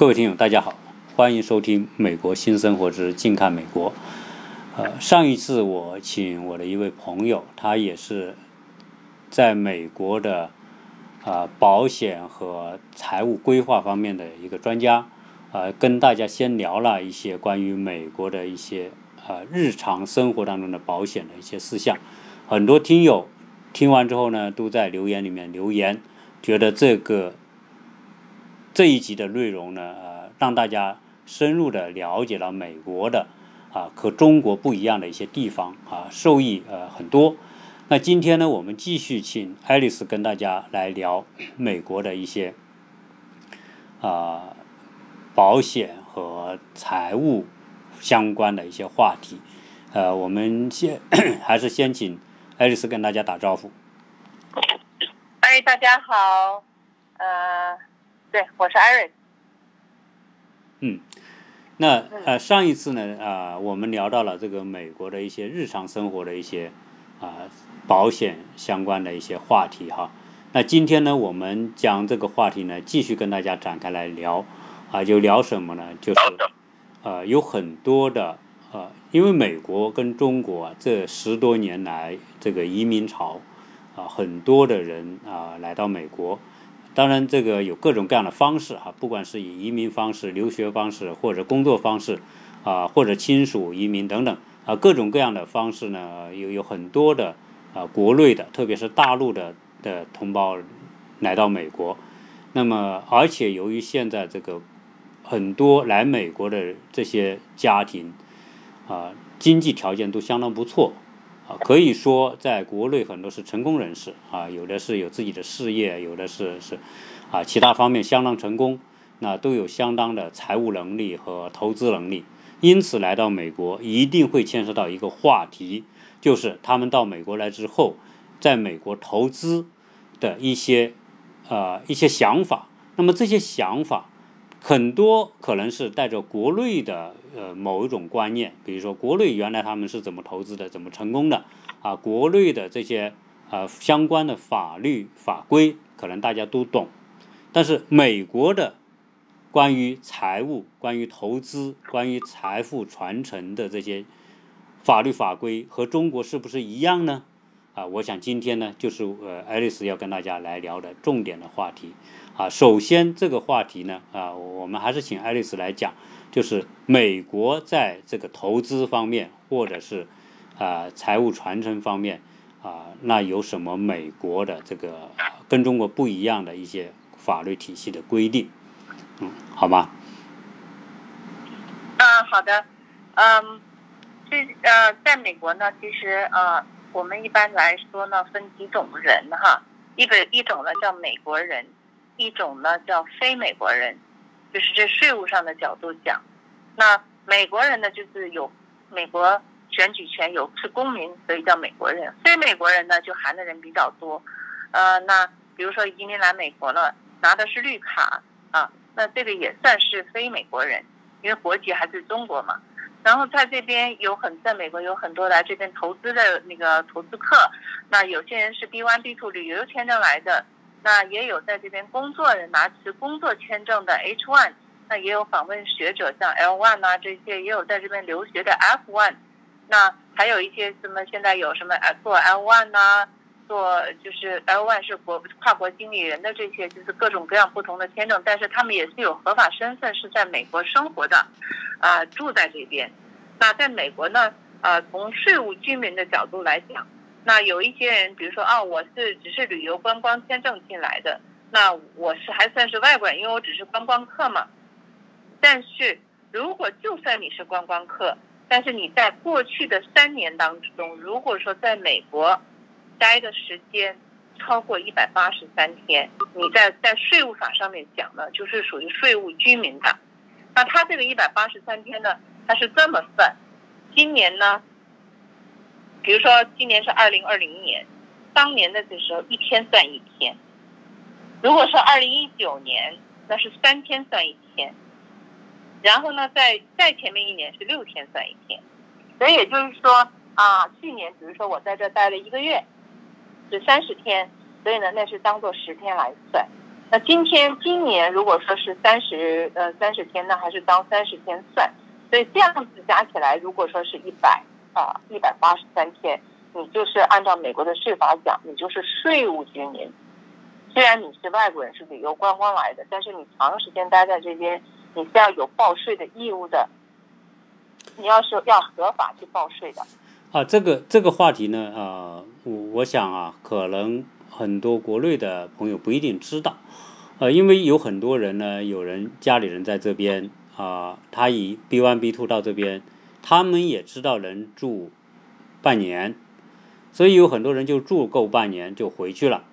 各位听友，大家好，欢迎收听《美国新生活之近看美国》。呃，上一次我请我的一位朋友，他也是在美国的啊保险和财务规划方面的一个专家，呃，跟大家先聊了一些关于美国的一些呃日常生活当中的保险的一些事项。很多听友听完之后呢，都在留言里面留言，觉得这个。这一集的内容呢，呃，让大家深入的了解了美国的啊和中国不一样的一些地方啊，受益呃很多。那今天呢，我们继续请爱丽丝跟大家来聊 美国的一些啊保险和财务相关的一些话题。呃，我们先 还是先请爱丽丝跟大家打招呼。哎，大家好，呃。对，我是艾瑞。嗯，那呃，上一次呢，啊，我们聊到了这个美国的一些日常生活的一些啊保险相关的一些话题哈。那今天呢，我们将这个话题呢继续跟大家展开来聊啊，就聊什么呢？就是呃，有很多的呃，因为美国跟中国啊这十多年来这个移民潮啊，很多的人啊来到美国。当然，这个有各种各样的方式哈，不管是以移民方式、留学方式，或者工作方式，啊，或者亲属移民等等，啊，各种各样的方式呢，有有很多的啊，国内的，特别是大陆的的同胞来到美国。那么，而且由于现在这个很多来美国的这些家庭，啊，经济条件都相当不错。可以说，在国内很多是成功人士啊，有的是有自己的事业，有的是是啊其他方面相当成功，那都有相当的财务能力和投资能力，因此来到美国一定会牵涉到一个话题，就是他们到美国来之后，在美国投资的一些呃一些想法。那么这些想法很多可能是带着国内的。呃，某一种观念，比如说国内原来他们是怎么投资的，怎么成功的啊？国内的这些呃相关的法律法规，可能大家都懂，但是美国的关于财务、关于投资、关于财富传承的这些法律法规和中国是不是一样呢？啊，我想今天呢，就是呃，爱丽丝要跟大家来聊的重点的话题啊。首先这个话题呢，啊，我们还是请爱丽丝来讲。就是美国在这个投资方面，或者是啊财务传承方面啊，那有什么美国的这个跟中国不一样的一些法律体系的规定？嗯，好吗？嗯，好的。嗯，这呃，在美国呢，其实呃，我们一般来说呢，分几种人哈，一个一种呢叫美国人，一种呢叫非美国人。就是这税务上的角度讲，那美国人呢，就是有美国选举权，有是公民，所以叫美国人。非美国人呢，就含的人比较多。呃，那比如说移民来美国了，拿的是绿卡啊，那这个也算是非美国人，因为国籍还是中国嘛。然后在这边有很在美国有很多来这边投资的那个投资客，那有些人是 B one B two 旅游签证来的。那也有在这边工作人拿持工作签证的 H1，那也有访问学者像 L1 啊这些，也有在这边留学的 F1，那还有一些什么现在有什么做 L1 呐，做就是 L1 是国跨国经理人的这些，就是各种各样不同的签证，但是他们也是有合法身份，是在美国生活的，啊住在这边。那在美国呢，呃从税务居民的角度来讲。那有一些人，比如说啊，我是只是旅游观光签证进来的，那我是还算是外国人，因为我只是观光客嘛。但是如果就算你是观光客，但是你在过去的三年当中，如果说在美国待的时间超过一百八十三天，你在在税务法上面讲呢，就是属于税务居民的。那他这个一百八十三天呢，他是这么算，今年呢？比如说，今年是二零二零年，当年的这时候一天算一天；如果说二零一九年，那是三天算一天；然后呢，在再前面一年是六天算一天。所以也就是说啊，去年比如说我在这待了一个月，是三十天，所以呢，那是当做十天来算。那今天今年如果说是三十呃三十天，那还是当三十天算。所以这样子加起来，如果说是一百啊一百八十三天，你就是按照美国的税法讲，你就是税务居民。虽然你是外国人，是旅游观光来的，但是你长时间待在这边，你是要有报税的义务的。你要是要合法去报税的。啊，这个这个话题呢，呃，我我想啊，可能很多国内的朋友不一定知道，呃，因为有很多人呢，有人家里人在这边啊，他以 B one B two 到这边，他们也知道能住半年，所以有很多人就住够半年就回去了。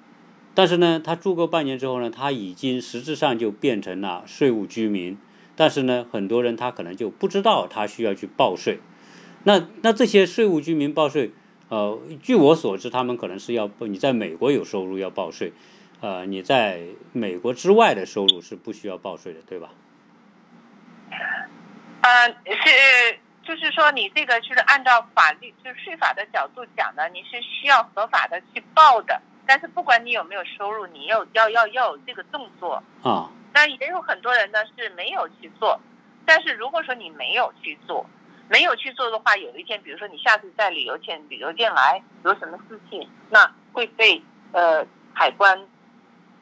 但是呢，他住够半年之后呢，他已经实质上就变成了税务居民，但是呢，很多人他可能就不知道他需要去报税。那那这些税务居民报税，呃，据我所知，他们可能是要你在美国有收入要报税，呃，你在美国之外的收入是不需要报税的，对吧？嗯呃，是，就是说你这个就是按照法律，就是税法的角度讲呢，你是需要合法的去报的。但是不管你有没有收入，你有要要要有这个动作啊。但也有很多人呢是没有去做。但是如果说你没有去做，没有去做的话，有一天，比如说你下次在旅游店旅游店来有什么事情，那会被呃海关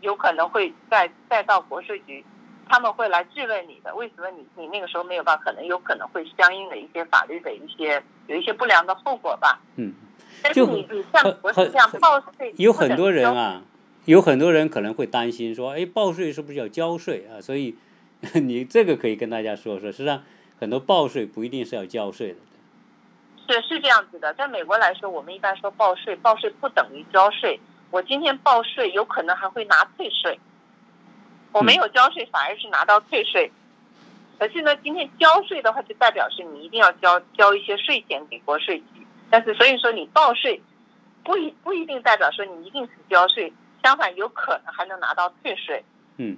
有可能会再再到国税局，他们会来质问你的，为什么你你那个时候没有报？可能有可能会相应的一些法律的一些有一些不良的后果吧。嗯，但是你你像不是这样报税，有很多人啊，有很多人可能会担心说，哎，报税是不是要交税啊？所以 你这个可以跟大家说说，实际上。很多报税不一定是要交税的，是是这样子的。在美国来说，我们一般说报税，报税不等于交税。我今天报税，有可能还会拿退税。我没有交税，反而是拿到退税。可是呢，今天交税的话，就代表是你一定要交交一些税钱给国税局。但是，所以说你报税，不一不一定代表说你一定是交税，相反，有可能还能拿到退税。嗯。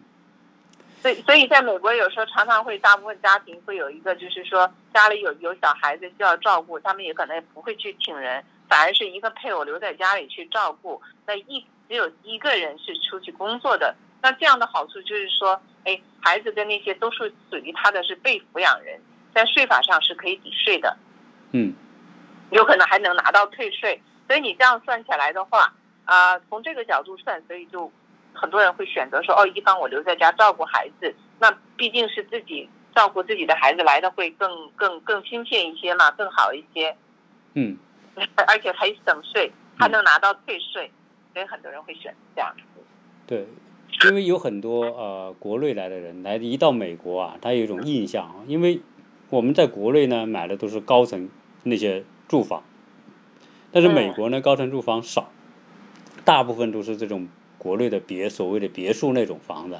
所以，所以在美国有时候常常会，大部分家庭会有一个，就是说家里有有小孩子需要照顾，他们也可能不会去请人，反而是一个配偶留在家里去照顾。那一只有一个人是出去工作的，那这样的好处就是说，哎，孩子跟那些都是属于他的是被抚养人，在税法上是可以抵税的。嗯，有可能还能拿到退税。所以你这样算起来的话，啊，从这个角度算，所以就。很多人会选择说：“哦，一方我留在家照顾孩子，那毕竟是自己照顾自己的孩子来的会更更更亲切一些嘛，更好一些。”嗯，而且还省税，还能拿到退税，所以很多人会选这样。对，因为有很多呃国内来的人来一到美国啊，他有一种印象，因为我们在国内呢买的都是高层那些住房，但是美国呢高层住房少，大部分都是这种。国内的别所谓的别墅那种房子，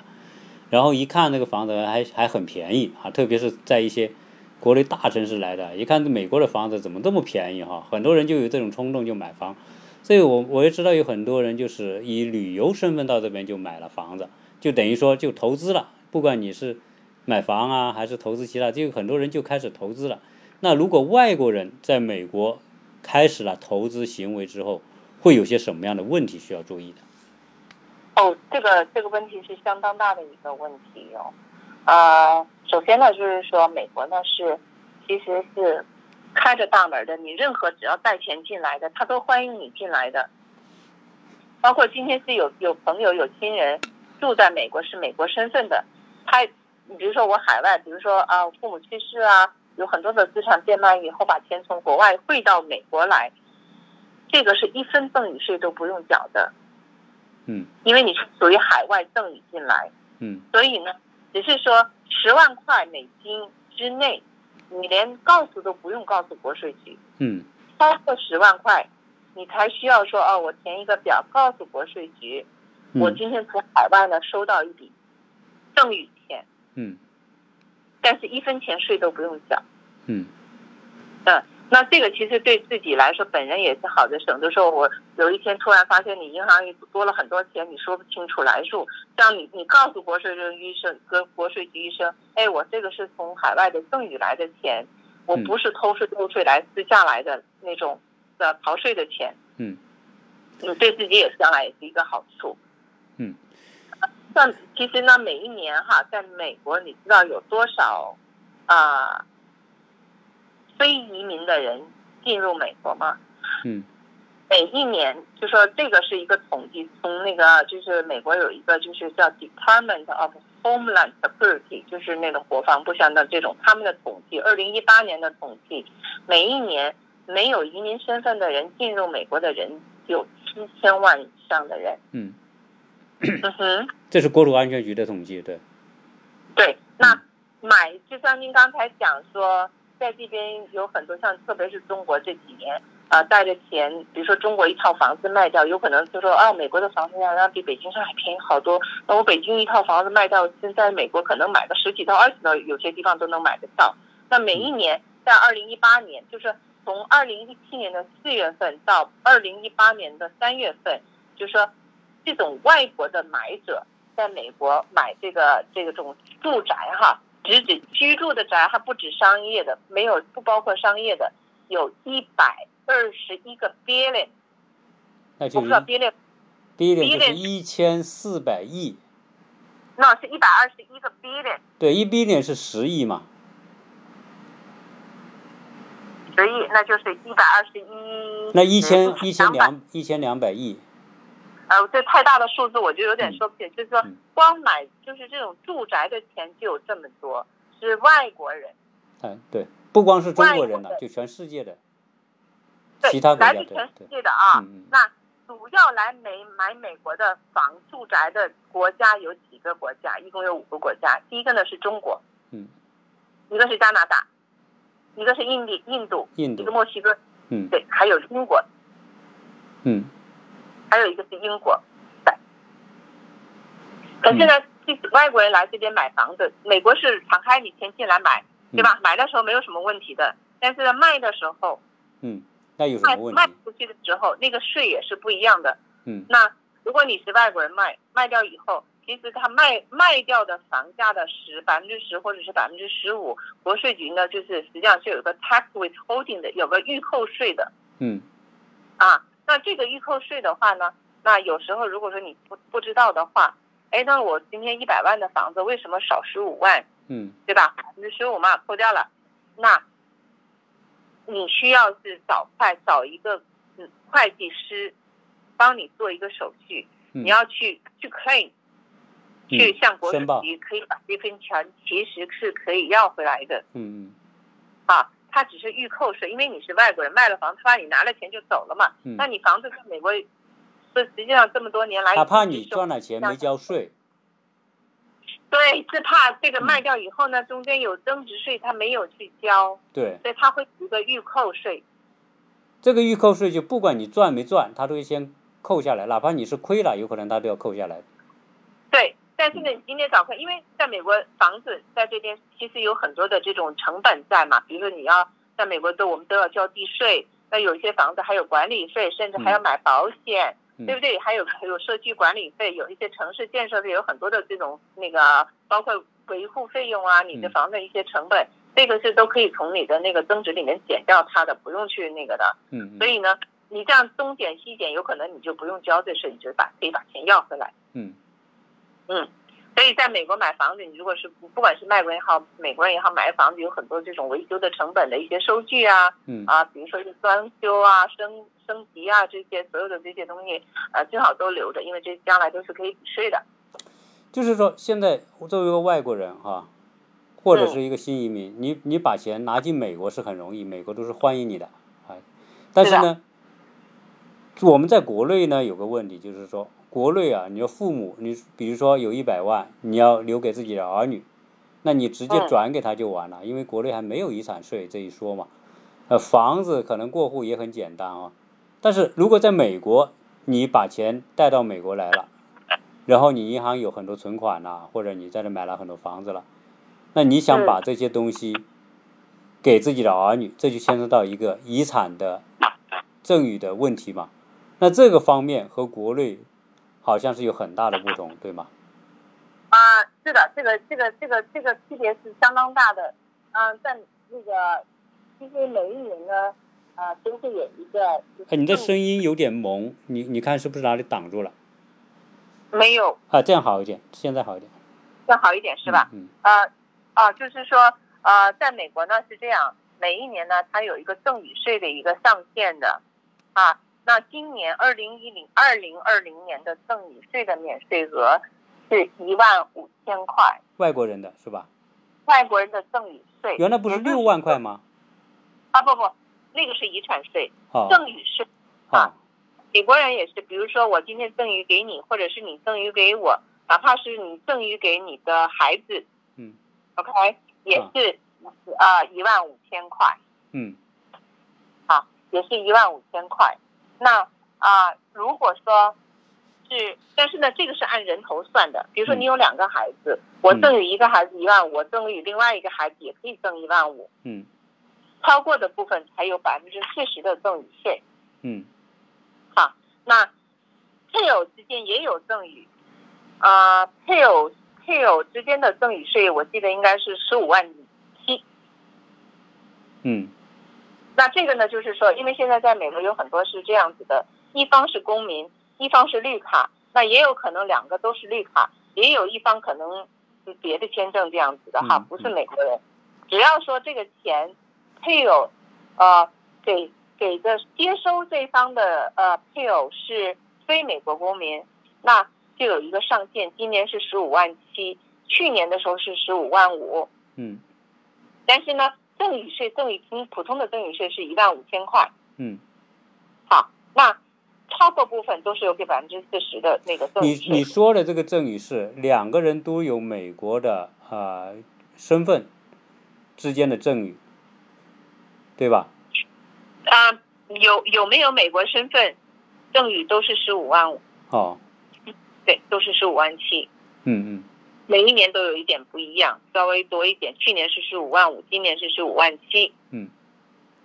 然后一看那个房子还还很便宜啊，特别是在一些国内大城市来的，一看美国的房子怎么这么便宜哈，很多人就有这种冲动就买房。所以我我也知道有很多人就是以旅游身份到这边就买了房子，就等于说就投资了。不管你是买房啊，还是投资其他，就有很多人就开始投资了。那如果外国人在美国开始了投资行为之后，会有些什么样的问题需要注意的？哦，这个这个问题是相当大的一个问题哦。呃，首先呢，就是说美国呢是其实是开着大门的，你任何只要带钱进来的，他都欢迎你进来的。包括今天是有有朋友有亲人住在美国是美国身份的，他你比如说我海外，比如说啊父母去世啊，有很多的资产变卖以后把钱从国外汇到美国来，这个是一分赠与税都不用缴的。嗯，因为你是属于海外赠与进来，嗯，所以呢，只是说十万块美金之内，你连告诉都不用告诉国税局，嗯，超过十万块，你才需要说哦，我填一个表告诉国税局，我今天从海外呢收到一笔赠与钱，嗯，但是一分钱税都不用缴，嗯，嗯。那这个其实对自己来说，本人也是好的，省得说我有一天突然发现你银行里多了很多钱，你说不清楚来数。像你，你告诉国税局医生跟国税局医生，哎，我这个是从海外的赠与来的钱，我不是偷税漏税来私下来的那种的逃税的钱。嗯，你对自己也将来也是一个好处。嗯。像其实呢，每一年哈，在美国，你知道有多少啊、非移民的人进入美国吗？嗯每一年，就说这个是一个统计，从那个就是美国有一个就是叫 Department of Homeland Security，就是那个国防部相的这种他们的统计，二零一八年的统计，每一年没有移民身份的人进入美国的人有七千万以上的人。嗯，嗯哼，这是国土安全局的统计，对，对，那买就像您刚才讲说，在这边有很多像特别是中国这几年。啊，带着钱，比如说中国一套房子卖掉，有可能就说啊，美国的房子要要比北京上海便宜好多。那我北京一套房子卖掉，现在美国可能买个十几套、二十套，有些地方都能买得到。那每一年，在二零一八年，就是从二零一七年的四月份到二零一八年的三月份，就是说这种外国的买者在美国买这个这个种住宅哈，只指居住的宅，还不止商业的，没有不包括商业的，有一百。二十一个 billion，那就我不知道 billion，billion 就是一千四百亿，那是一百二十一个 billion，对，一 billion 是十亿嘛，十亿那就是一百二十一，那一千一千两一千两百亿，呃，这太大的数字我就有点说不清，就是说嗯光买就是这种住宅的钱就有这么多，是外国人，哎，对，不光是中国人了，就全世界的，对其他，国来家的自全世，界的啊。嗯嗯那主要来美买美国的房住宅的国家有几个国家？一共有五个国家。第一个呢是中国，嗯，一个是加拿大，一个是印度，印度，一个墨西哥，嗯对，还有英国，嗯还有一个是英国。对。可是呢，即使外国人来这边买房子，美国是敞开你钱进来买，对吧？买的时候没有什么问题的，但是呢，卖的时候，嗯，那有什卖么问题？卖出去的时候，那个税也是不一样的。嗯那如果你是外国人卖卖掉以后，其实他卖卖掉的房价的十百分之十或者是百分之十五，国税局呢就是实际上是有个 tax withholding 的，有个预扣税的嗯这个预扣税的话呢，那有时候如果说你不不知道的话，哎，那我今天一百万的房子为什么少十五万？嗯对吧？百分之十五嘛，扣掉了，那你需要是找快找一个嗯会计师帮你做一个手续，嗯你要去去 claim，去嗯向国税局可以把这份钱其实是可以要回来的嗯嗯啊。他只是预扣税，因为你是外国人，卖了房，他把你拿了钱就走了嘛。嗯那你房子在美国，这实际上这么多年来，他怕你赚了钱没交税，对，是怕这个嗯卖掉以后呢，中间有增值税，他没有去交。对，所以他会有一个预扣税。这个预扣税就不管你赚没赚，他都会先扣下来，哪怕你是亏了，有可能他都要扣下来。对，但是呢，你今天早看，因为在美国房子在这边其实有很多的这种成本在嘛，比如说你要在美国都我们都要交地税，那有一些房子还有管理费，甚至还要买保险，嗯对不对？还有还有社区管理费，有一些城市建设费有很多的这种那个包括维护费用啊，你的嗯房子一些成本，这个是都可以从你的那个增值里面减掉它的，不用去那个的。嗯嗯所以呢，你这样东减西减，有可能你就不用交这税，你就把可以把钱要回来。嗯嗯，所以在美国买房子，你如果是不不管是外国人也好，美国人也好，买房子有很多这种维修的成本的一些收据啊嗯啊，比如说是装修啊、升升级啊这些所有的这些东西，呃，最好都留着，因为这将来都是可以抵税的。就是说，现在作为一个外国人哈、或者是一个新移民，你你把钱拿进美国是很容易，美国都是欢迎你的啊。但是是呢，我们在国内呢有个问题，就是说国内啊，你说父母，你比如说有一百万，你要留给自己的儿女，那你直接嗯转给他就完了，因为国内还没有遗产税这一说嘛。呃，房子可能过户也很简单啊，但是如果在美国，你把钱带到美国来了。然后你银行有很多存款呐、或者你在这买了很多房子了，那你想把这些东西给自己的儿女，这就牵涉到一个遗产的赠与的问题嘛。那这个方面和国内好像是有很大的不同，对吗？啊，是的，这个这个这个这个区别是相当大的。嗯、在那个其实每一年呢，呃，都会有一个。就是哎，你的声音有点蒙，你你看是不是哪里挡住了？没有啊，这样好一点，现在好一点，要好一点是吧？嗯呃，啊，就是说，呃，在美国呢是这样，每一年呢它有一个赠与税的一个上限的，啊，那今年二零一零二零二零年的赠与税的免税额是一万五千块，外国人的是吧？外国人的赠与税。原来不是六万块吗？啊，不不，那个是遗产税，哦赠与税。啊美国人也是，比如说我今天赠与给你，或者是你赠与给我，哪怕是你赠与给你的孩子，嗯，OK，也是啊一万五千块，嗯。啊，也是一万五千块。那啊、如果说是，但是呢，这个是按人头算的。比如说嗯你有两个孩子，我嗯赠与一个孩子一万五，我赠与另外一个孩子也可以赠一万五，嗯超过的部分才有百分之四十的赠与税。嗯好那配偶之间也有赠与，啊、配偶配偶之间的赠与税，我记得应该是十五万七。嗯那这个呢，就是说，因为现在在美国有很多是这样子的，一方是公民，一方是绿卡，那也有可能两个都是绿卡，也有一方可能是别的签证这样子的哈，嗯不是美国人。只要说这个钱配偶，呃，给给的接收这方的呃配偶是非美国公民，那就有一个上限，今年是十五万七，去年的时候是十五万五，嗯。但是呢，赠与税赠与金普通的赠与税是一万五千块，嗯，好，那超过部分都是有给百分之四十的那个赠你与税。你说的这个赠与是两个人都有美国的啊、身份之间的赠与，对吧？啊、有有没有美国身份，赠与都是十五万五，哦，对，都是十五万七，嗯嗯每一年都有一点不一样，稍微多一点。去年是十五万五，今年是十五万七。嗯，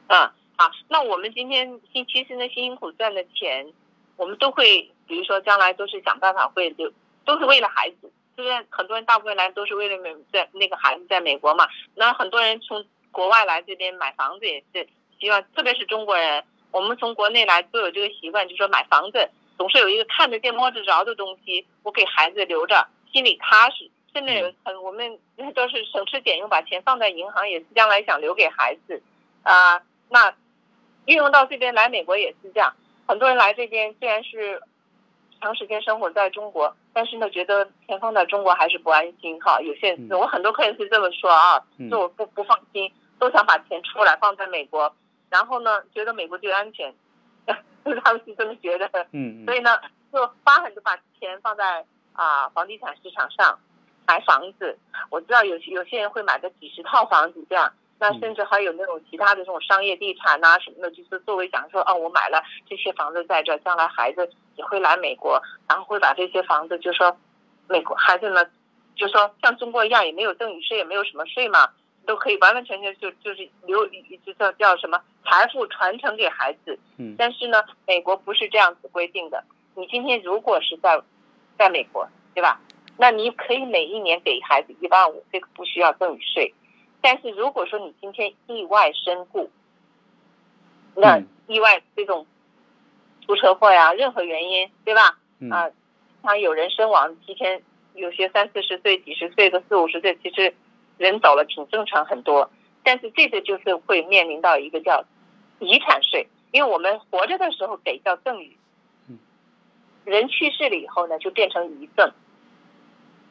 啊，好，那我们今天辛其实呢辛辛苦赚的钱，我们都会，比如说将来都是想办法会留，都是为了孩子。虽然很多人大部分来都是为了美在那个孩子在美国嘛，那很多人从国外来这边买房子也是希望，特别是中国人，我们从国内来都有这个习惯，就是说买房子总是有一个看得见摸得着的东西，我给孩子留着，心里踏实。甚至有很我们都是省吃俭用，把钱放在银行，也是将来想留给孩子，啊、那运用到这边来美国也是这样。很多人来这边虽然是长时间生活在中国，但是呢，觉得钱放在中国还是不安心哈。有些人嗯我很多客人是这么说啊，嗯说我不不放心，都想把钱出来放在美国，然后呢，觉得美国最安全，他们是这么觉得。嗯嗯所以呢，就花很多把钱放在啊、房地产市场上买房子。我知道有些有些人会买个几十套房子这样，那嗯甚至还有那种其他的这种商业地产呐、什么的，就是作为讲说，哦，我买了这些房子在这，将来孩子也会来美国，然后会把这些房子就说美国孩子呢，就说像中国一样也没有赠与税，也没有什么税嘛。都可以完完全全就就是留就叫叫什么财富传承给孩子，嗯但是呢，美国不是这样子规定的。你今天如果是在在美国，对吧？那你可以每一年给孩子一万五，这个不需要赠与税。但是如果说你今天意外身故，那嗯意外这种出车祸呀，任何原因，对吧？嗯啊，像有人身亡，提前有些三四十岁、几十岁的四五十岁，其实人走了挺正常很多。但是这个就是会面临到一个叫遗产税，因为我们活着的时候给叫赠与嗯，人去世了以后呢，就变成遗赠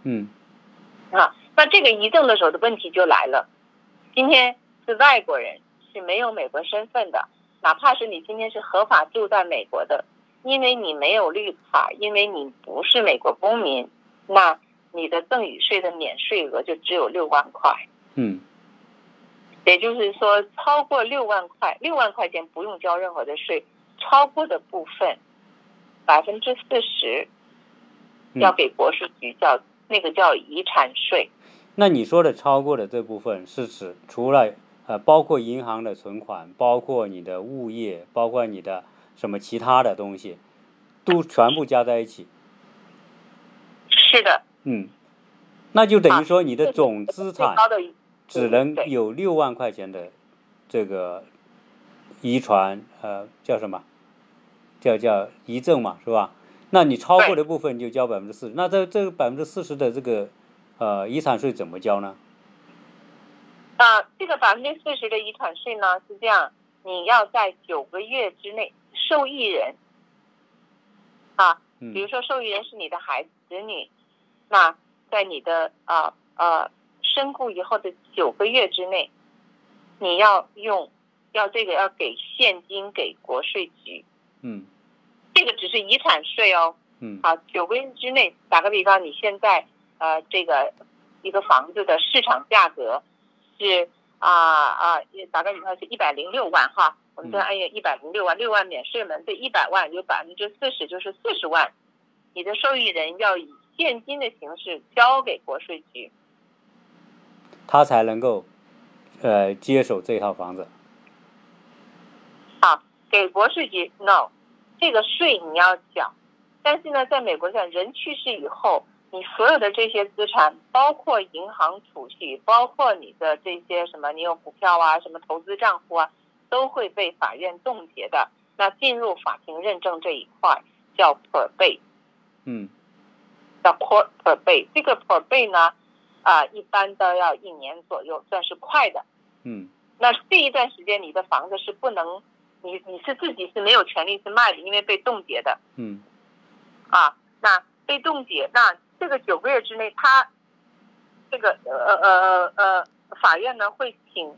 嗯啊。那这个遗赠的时候的问题就来了，今天是外国人，是没有美国身份的，哪怕是你今天是合法住在美国的，因为你没有绿卡，因为你不是美国公民，那你的赠与税的免税额就只有六万块。嗯也就是说，超过六万块，六万块钱不用交任何的税，超过的部分百分之四十嗯要给国税局叫那个叫遗产税。那你说的超过的这部分是指除了呃，包括银行的存款，包括你的物业，包括你的什么其他的东西，都全部加在一起，是的，嗯，那就等于啊说你的总资产只能有六万块钱的这个遗传，呃，叫什么？叫叫遗赠嘛，是吧？那你超过的部分就交百分之四十。那这这个百分之四十的这个呃遗产税怎么交呢？啊，这个百分之四十的遗产税呢是这样，你要在九个月之内，受益人啊，比如说受益人是你的孩子、子女，那在你的啊呃身故以后的九个月之内，你要用要这个要给现金给国税局。嗯，这个只是遗产税哦。嗯，好，九个月之内，打个比方，你现在呃这个一个房子的市场价格。是啊啊，打个比方是一百零六万哈，我们再按一百零六万，六万免税门，这一百万有百分之四十就是四十万，你的受益人要以现金的形式交给国税局，他才能够呃接手这套房子。好，给国税局 no，这个税你要缴，但是呢，在美国上人去世以后。你所有的这些资产，包括银行储蓄，包括你的这些什么，你有股票啊，什么投资账户啊，都会被法院冻结的。那进入法庭认证这一块叫 per bay，嗯，叫 court per bay。这个 per bay 呢，啊，一般都要一年左右，算是快的。嗯，那这一段时间你的房子是不能，你你是自己是没有权利去卖的，因为被冻结的。嗯，啊，那被冻结那。这个九个月之内，他这个呃呃呃法院呢会请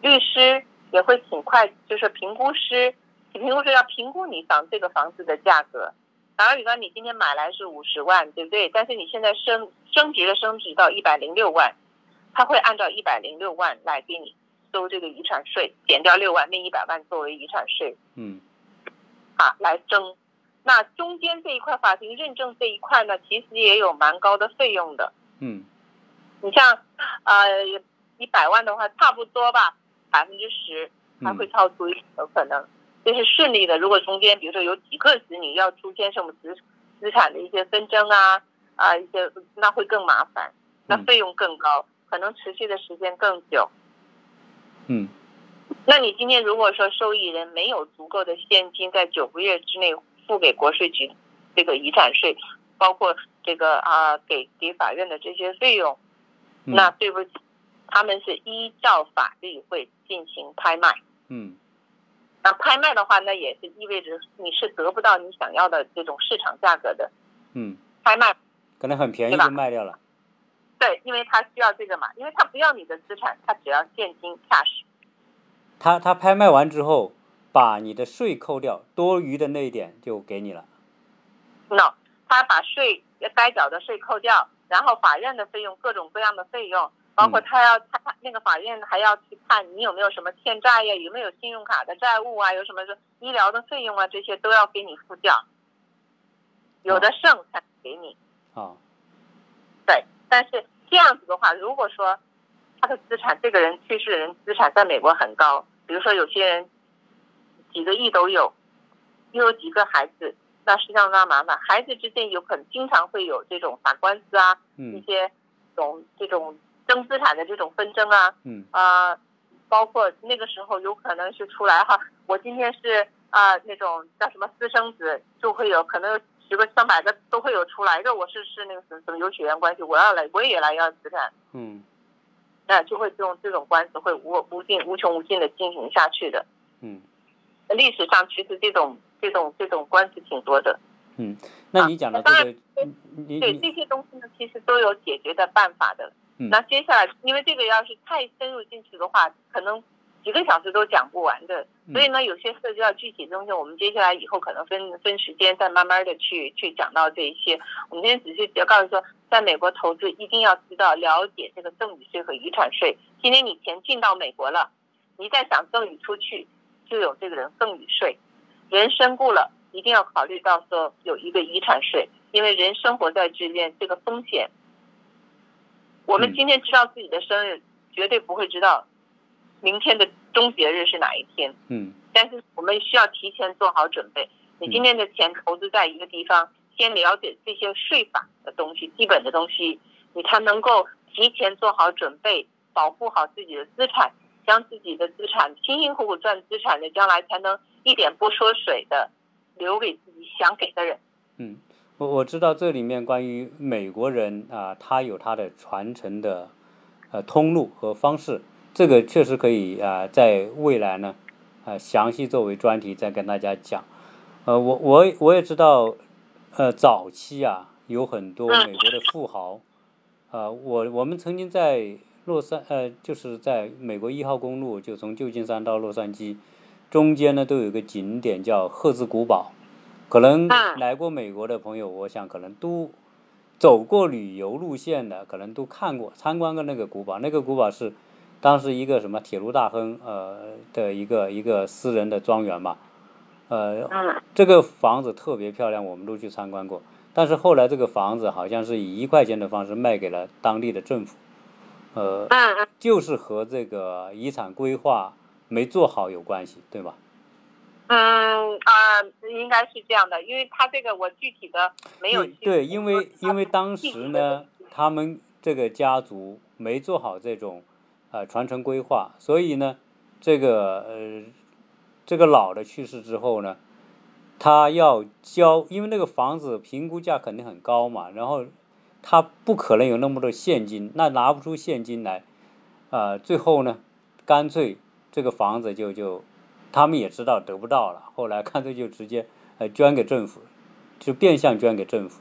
律师，也会请会就是评估师，请评估师要评估你房这个房子的价格。打个比方，你今天买来是五十万，对不对？但是你现在升升值了，升值到一百零六万，他会按照一百零六万来给你收这个遗产税，减掉六万，另一百万作为遗产税。嗯，啊，来征。那中间这一块法庭认证这一块呢，其实也有蛮高的费用的。嗯，你像，呃，一百万的话，差不多吧，百分之十还会超出有可能。这是顺利的。如果中间比如说有几个子女要出现什么资资产的一些纷争啊啊一些，那会更麻烦，那费用更高，可能持续的时间更久。嗯，那你今天如果说受益人没有足够的现金，在九个月之内。付给国税局这个遗产税，包括这个啊给给法院的这些费用，那对不起，他们是依照法律会进行拍卖。嗯，那拍卖的话，那也是意味着你是得不到你想要的这种市场价格的。嗯，拍卖可能很便宜就卖掉了。对，因为他需要这个嘛，因为他不要你的资产，他只要现金 cash。他他拍卖完之后。把你的税扣掉，多余的那一点就给你了。no，他把税该缴的税扣掉，然后法院的费用，各种各样的费用，包括他要他那个法院还要去看你有没有什么欠债呀，有没有信用卡的债务啊，有什么是医疗的费用啊，这些都要给你付掉。有的剩才给你。啊。对，但是这样子的话，如果说他的资产，这个人去世的人资产在美国很高，比如说有些人。几个亿都有，又有几个孩子，那实际上那麻烦。孩子之间有可能经常会有这种打官司啊，一些这种这种争资产的这种纷争啊，嗯啊，包括那个时候有可能是出来哈，我今天是啊那种叫什么私生子，就会有可能十个上百个都会有出来的。我是是那个什么什么有血缘关系，我要来我也来要资产，嗯，那就会这种这种官司会无无尽无穷无尽的进行下去的，嗯。历史上其实这种这种这种官司挺多的。嗯，那你讲的这个，对这些东西呢，其实都有解决的办法的。嗯。那接下来，因为这个要是太深入进去的话，可能几个小时都讲不完的。所以呢，有些涉及到具体东西，我们接下来以后可能分分时间再慢慢的去去讲到这一些。我们今天只是要告诉说，在美国投资一定要知道了解这个赠与税和遗产税。今天你钱进到美国了，你再想赠与出去。就有这个人赠与税，人身故了，一定要考虑到说有一个遗产税，因为人生活在之间，这个风险。我们今天知道自己的生日，绝对不会知道明天的终结日是哪一天。嗯。但是我们需要提前做好准备。你今天的钱投资在一个地方，先了解这些税法的东西，基本的东西，你才能够提前做好准备，保护好自己的资产。将自己的资产辛辛苦苦赚资产的，将来才能一点不缩水的留给自己想给的人。嗯，我我知道这里面关于美国人啊，他有他的传承的呃通路和方式，这个确实可以啊，在未来呢啊详细作为专题再跟大家讲。呃，我我我也知道，呃，早期啊有很多美国的富豪，啊，我我们曾经在洛杉呃，就是在美国一号公路，就从旧金山到洛杉矶，中间呢都有一个景点叫赫兹古堡，可能来过美国的朋友，我想可能都走过旅游路线的，可能都看过参观过那个古堡。那个古堡是当时一个什么铁路大亨呃的一个一个私人的庄园嘛。呃，这个房子特别漂亮，我们都去参观过。但是后来这个房子好像是以一块钱的方式卖给了当地的政府，呃，就是和这个遗产规划没做好有关系，对吧？嗯啊，应该是这样的，因为他这个我具体的没有。对，因为因为当时呢，他们这个家族没做好这种呃传承规划，所以呢，这个呃。这个老的去世之后呢，他要交，因为那个房子评估价肯定很高嘛，然后他不可能有那么多现金，那拿不出现金来，啊，最后呢，干脆这个房子就就，他们也知道得不到了，后来干脆就直接呃捐给政府，就变相捐给政府。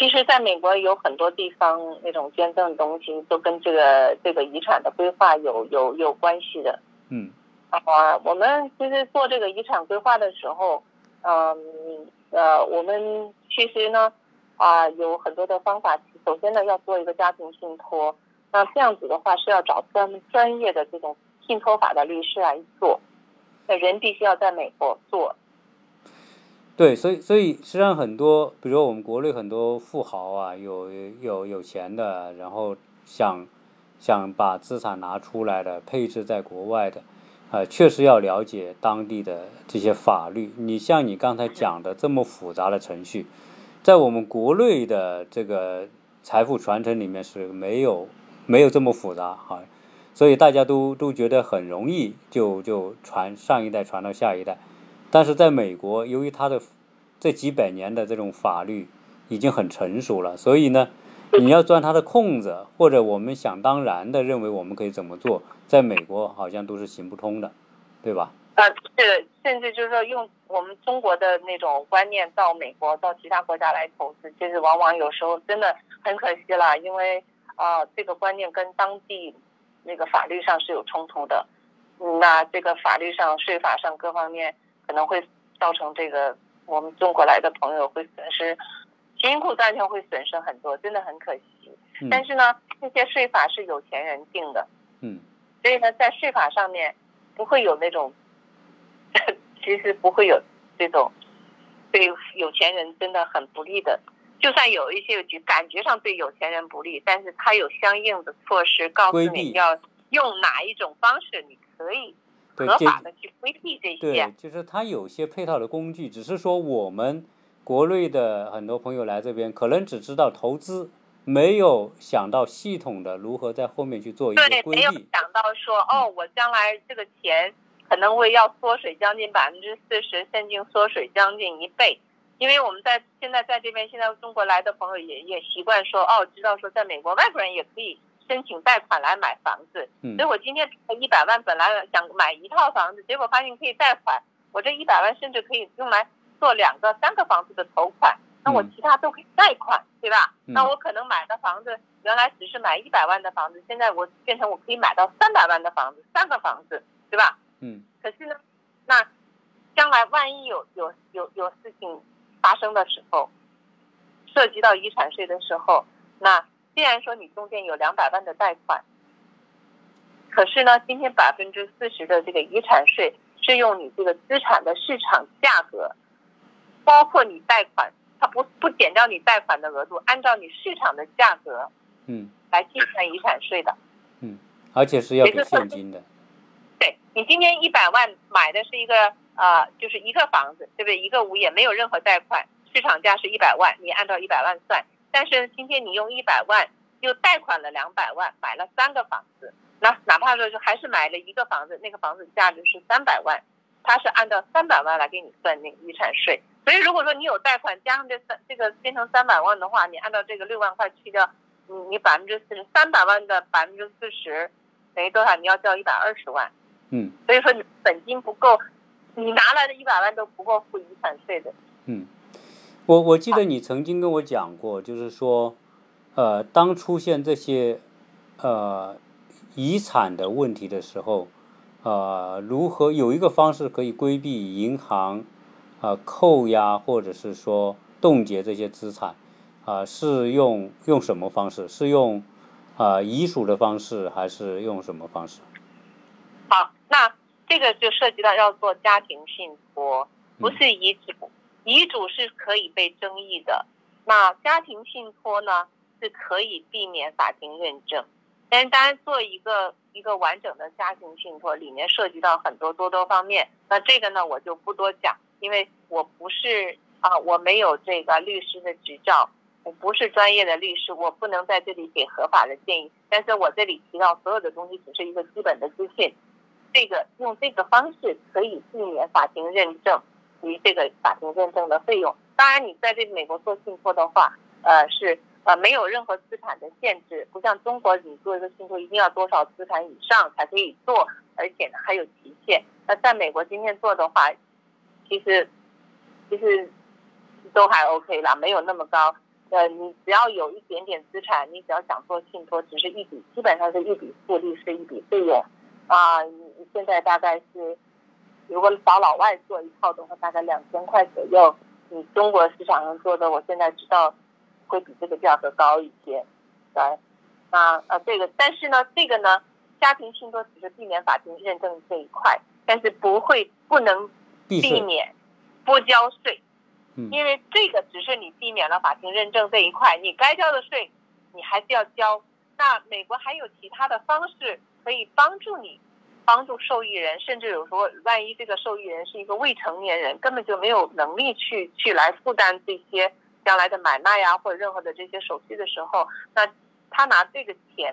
其实在美国有很多地方那种捐赠的东西都跟这个这个遗产的规划有有有关系的。嗯。啊，我们其实做这个遗产规划的时候，嗯，呃，我们其实呢，啊，有很多的方法。首先呢，要做一个家庭信托，那这样子的话是要找专专业的这种信托法的律师来做，那人必须要在美国做。对，所以所以实际上很多，比如说我们国内很多富豪啊，有有有钱的，然后想想把资产拿出来的，配置在国外的。呃，确实要了解当地的这些法律。你像你刚才讲的这么复杂的程序，在我们国内的这个财富传承里面是没有没有这么复杂哈，所以大家都都觉得很容易就就传上一代传到下一代。但是在美国，由于它的这几百年的这种法律已经很成熟了，所以呢。你要钻它的空子，或者我们想当然的认为我们可以怎么做，在美国好像都是行不通的，对吧？啊，是，甚至就是说用我们中国的那种观念到美国、到其他国家来投资，其实往往有时候真的很可惜了，因为啊，这个观念跟当地那个法律上是有冲突的，那这个法律上、税法上各方面可能会造成这个我们中国来的朋友会损失。辛苦赚钱会损失很多，真的很可惜。但是呢，这些税法是有钱人定的，嗯，所以呢，在税法上面不会有那种，其实不会有这种对有钱人真的很不利的。就算有一些就感觉上对有钱人不利，但是他有相应的措施告诉你要用哪一种方式，你可以合法的去规避这些。对，就是他有些配套的工具，只是说我们。国内的很多朋友来这边，可能只知道投资，没有想到系统的如何在后面去做一个规避。没有想到说，哦，我将来这个钱可能会要缩水将近百分之四十，甚至缩水将近一倍。因为我们在现在在这边，现在中国来的朋友也也习惯说，哦，知道说在美国外国人也可以申请贷款来买房子。嗯。所以我今天一百万本来想买一套房子，结果发现可以贷款，我这一百万甚至可以用来。做两个、三个房子的头款，那我其他都可以贷款，对吧？那我可能买的房子原来只是买一百万的房子，现在我变成我可以买到三百万的房子，三个房子，对吧？嗯。可是呢，那将来万一有有有有事情发生的时候，涉及到遗产税的时候，那既然说你中间有两百万的贷款，可是呢，今天百分之四十的这个遗产税是用你这个资产的市场价格。包括你贷款，它不不减掉你贷款的额度，按照你市场的价格，嗯，来计算遗产税的，嗯，而且是要给现金的。对你今天一百万买的是一个呃，就是一个房子，对不对？一个物业没有任何贷款，市场价是一百万，你按照一百万算。但是今天你用一百万又贷款了两百万，买了三个房子，那哪怕说就还是买了一个房子，那个房子价值是三百万。它是按照三百万来给你算那个遗产税。所以如果说你有贷款加上这三这个变成三百万的话，你按照这个六万块去掉，你你百分之四十三百万的百分之四十等于多少？你要交一百二十万。嗯所以说你本金不够，你拿来的一百万都不够付遗产税的。嗯，我我记得你曾经跟我讲过，就是说，呃，当出现这些呃遗产的问题的时候，呃，如何有一个方式可以规避银行啊、呃扣押或者是说冻结这些资产啊、是用用什么方式？是用啊、遗属的方式，还是用什么方式？好，那这个就涉及到要做家庭信托，不是遗嘱。遗嘱是可以被争议的，那家庭信托呢是可以避免法庭认证。但是当然做一个一个完整的家庭信托，里面涉及到很多多多方面。那这个呢我就不多讲，因为我不是啊，我没有这个律师的执照，我不是专业的律师，我不能在这里给合法的建议。但是我这里提到所有的东西只是一个基本的资讯。这个用这个方式可以避免法庭认证与这个法庭认证的费用。当然，你在这美国做信托的话，呃，是呃没有任何资产的限制，不像中国，你做一个信托一定要多少资产以上才可以做，而且呢还有期限。那在美国今天做的话，其实其实都还 OK 啦，没有那么高。呃，你只要有一点点资产，你只要想做信托，只是一笔，基本上是一笔复利是一笔费用。啊，你现在大概是，如果找老外做一套的话，大概两千块左右。你中国市场上做的，我现在知道会比这个价格高一些。对，那呃这个，但是呢，这个呢，家庭信托只是避免法庭认证这一块，但是不会不能避免不交税，嗯因为这个只是你避免了法庭认证这一块，你该交的税你还是要交。那美国还有其他的方式可以帮助你，帮助受益人，甚至有时候万一这个受益人是一个未成年人，根本就没有能力去去来负担这些将来的买卖呀或者任何的这些手续的时候，那他拿这个钱，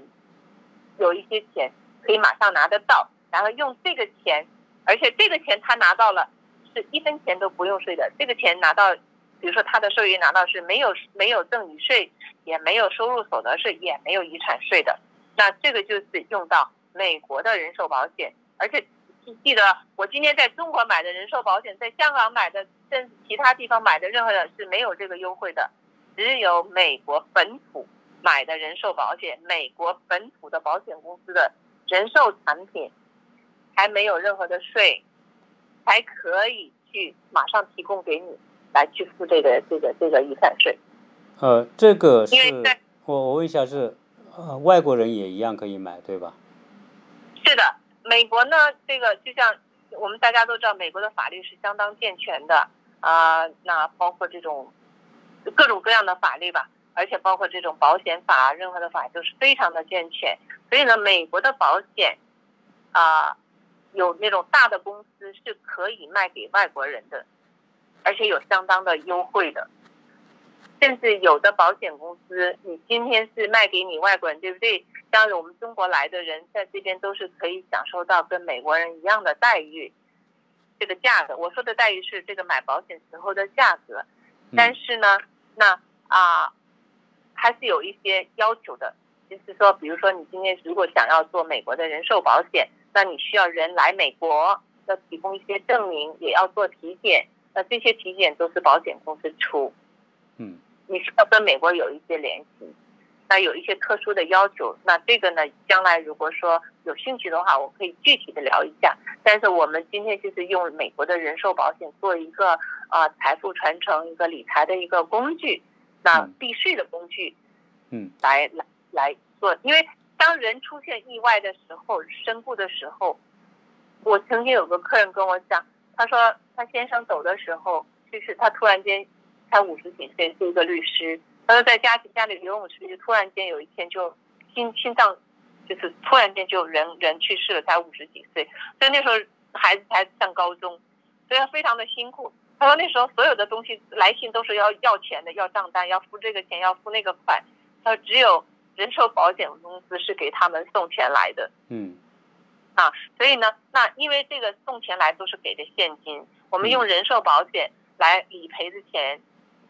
有一些钱可以马上拿得到，然后用这个钱，而且这个钱他拿到了是一分钱都不用税的，这个钱拿到，比如说他的受益人拿到是没有没有赠与税，也没有收入所得税，也没有遗产税的，那这个就是用到美国的人寿保险，而且记得我今天在中国买的人寿保险，在香港买的，甚至其他地方买的任何的是没有这个优惠的，只有美国本土买的人寿保险，美国本土的保险公司的人寿产品还没有任何的税，才可以去马上提供给你来去付这个这个这个遗产税。呃，这个是我我问一下是呃外国人也一样可以买对吧？是的，美国呢，这个就像我们大家都知道，美国的法律是相当健全的啊、那包括这种各种各样的法律吧，而且包括这种保险法，任何的法都是非常的健全。所以呢，美国的保险啊、有那种大的公司是可以卖给外国人的，而且有相当的优惠的。甚至有的保险公司，你今天是卖给你外国人，对不对？像我们中国来的人在这边都是可以享受到跟美国人一样的待遇，这个价格，我说的待遇是这个买保险时候的价格，但是呢，那啊、还是有一些要求的，就是说，比如说你今天如果想要做美国的人寿保险，那你需要人来美国，要提供一些证明，也要做体检，那这些体检都是保险公司出，嗯你是要跟美国有一些联系。那有一些特殊的要求，那这个呢，将来如果说有兴趣的话，我可以具体的聊一下。但是我们今天就是用美国的人寿保险做一个啊、呃财富传承、一个理财的一个工具，那嗯避税的工具嗯来来来做。因为当人出现意外的时候、身故的时候，我曾经有个客人跟我讲，他说他先生走的时候，就是他突然间才五十几岁，是一个律师。他说在家家里游泳池里，突然间有一天就心心脏就是突然间就人人去世了，才五十几岁，所以那时候孩子才上高中，所以他非常的辛苦。他说那时候所有的东西来信都是要要钱的，要账单，要付这个钱，要付那个款。他说只有人寿保险公司是给他们送钱来的。嗯啊，所以呢，那因为这个送钱来都是给的现金，我们用人寿保险来理赔的钱，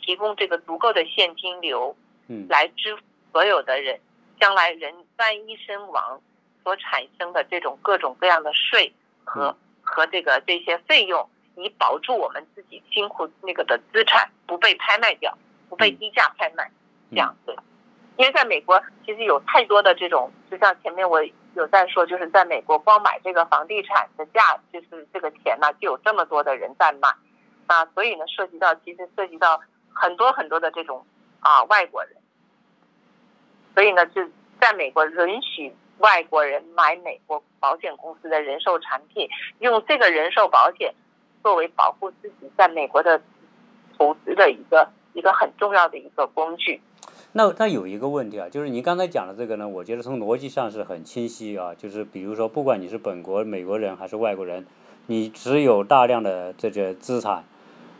提供这个足够的现金流，嗯，来支付所有的人将来人万一身亡所产生的这种各种各样的税和和这个这些费用，以保住我们自己辛苦那个的资产不被拍卖掉，不被低价拍卖，这样子。因为在美国，其实有太多的这种，就像前面我有在说，就是在美国光买这个房地产的价，就是这个钱呢，就有这么多的人在买，啊，所以呢，涉及到其实涉及到很多很多的这种啊外国人，所以呢，就在美国允许外国人买美国保险公司的人寿产品，用这个人寿保险作为保护自己在美国的投资的一个一个很重要的一个工具。那那有一个问题啊，就是你刚才讲的这个呢，我觉得从逻辑上是很清晰啊。就是比如说，不管你是本国美国人还是外国人，你持有大量的这些资产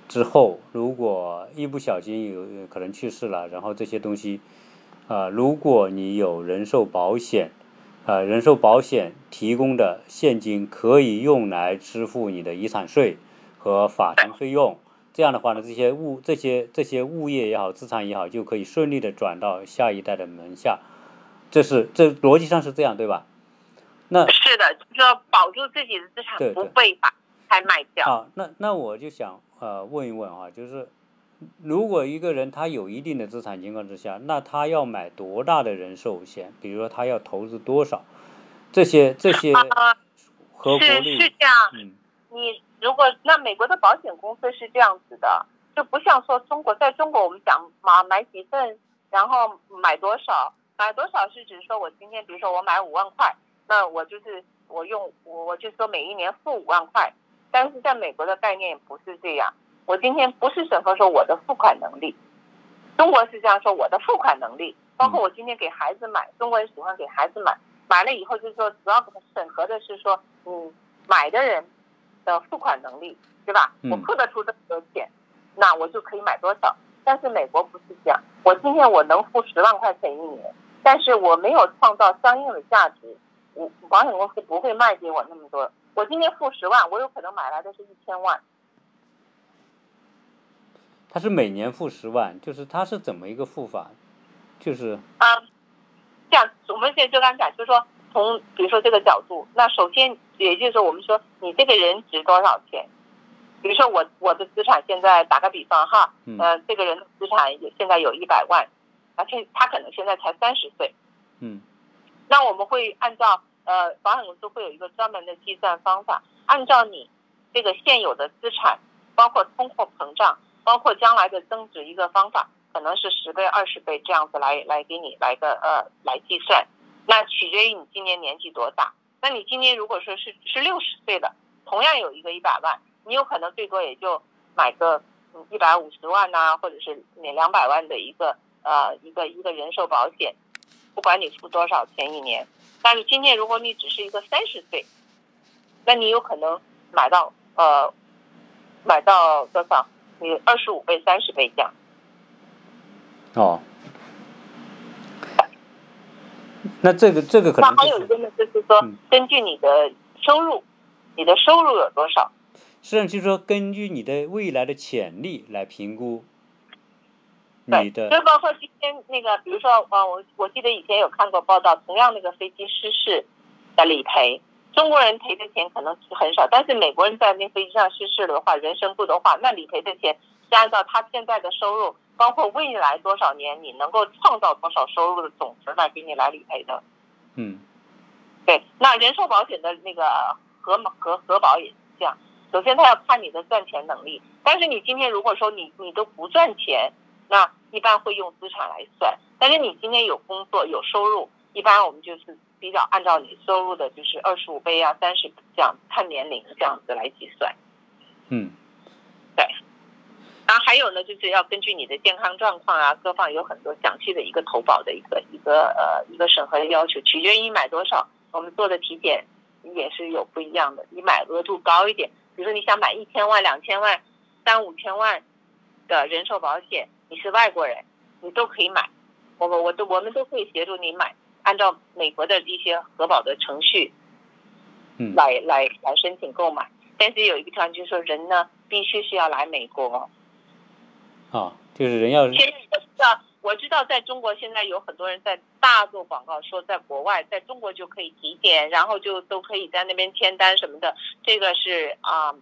之后，如果一不小心有可能去世了，然后这些东西啊，如果你有人寿保险，啊，人寿保险提供的现金可以用来支付你的遗产税和法庭费用。这样的话呢，这些物、这些这些物业也好，资产也好，就可以顺利的转到下一代的门下。这是这逻辑上是这样，对吧？那是的，就是说保住自己的资产不被法拍卖掉。啊，那那我就想呃问一问啊，就是如果一个人他有一定的资产情况之下，那他要买多大的人寿险？比如说他要投资多少？这些这些合是是这样，嗯，你。如果那美国的保险公司是这样子的，就不像说中国，在中国我们讲买买几份，然后买多少，买多少是指说我今天比如说我买五万块，那我就是我用我我就说每一年付五万块，但是在美国的概念不是这样，我今天不是审核说我的付款能力，中国是这样说我的付款能力，包括我今天给孩子买，中国人喜欢给孩子买，买了以后就是说主要审核的是说嗯买的人。的付款能力，对吧？我付得出这么多钱，那我就可以买多少。但是美国不是这样，我今天我能付十万块钱一年，但是我没有创造相应的价值，我保险公司不会卖给我那么多。我今天付十万，我有可能买来的是一千万。他是每年付十万，就是他是怎么一个付法？就是啊，这样我们现在就刚讲，就是说。从比如说这个角度，那首先也就是说，我们说你这个人值多少钱？比如说我我的资产现在打个比方哈，呃，这个人的资产也现在有一百万，而且他可能现在才三十岁，嗯，那我们会按照呃保险公司会有一个专门的计算方法，按照你这个现有的资产，包括通货膨胀，包括将来的增值一个方法，可能是十倍、二十倍这样子来来给你来个呃来计算。那取决于你今年年纪多大。那你今年如果说是是六十岁的，同样有一个一百万，你有可能最多也就买个一百五十万呐，或者是两两百万的一个呃一个一个人寿保险，不管你付多少钱一年。但是今天如果你只是一个三十岁，那你有可能买到呃买到多少？你二十五倍、三十倍这样。哦。那这个这个可能那还有一个呢，就是说根据你的收入，你的收入有多少？实际上就是说根据你的未来的潜力来评估你的。就包括今天那个，比如说，呃，我我记得以前有看过报道，同样那个飞机失事的理赔，中国人赔的钱可能是很少，但是美国人在那飞机上失事的话，人身故的话，那理赔的钱是按照他现在的收入。包括未来多少年你能够创造多少收入的总值来给你来理赔的，嗯，对，那人寿保险的那个核核核保也是这样。首先，他要看你的赚钱能力。但是你今天如果说你你都不赚钱，那一般会用资产来算。但是你今天有工作有收入，一般我们就是比较按照你收入的，就是二十五倍啊、三十这样看年龄这样子来计算。嗯，对。然后还有呢，就是要根据你的健康状况啊，各方有很多详细的一个投保的一个一个呃一个审核的要求，取决于你买多少。我们做的体检也是有不一样的，你买额度高一点，比如说你想买一千万、两千万、三五千万的人寿保险，你是外国人，你都可以买。我们我都我们都可以协助你买，按照美国的一些核保的程序，嗯来来来申请购买。但是有一个条件就是说，人呢必须是要来美国。啊，就是人要现在我知道，我知道在中国现在有很多人在大做广告，说在国外，在中国就可以体检，然后就都可以在那边签单什么的。这个是啊、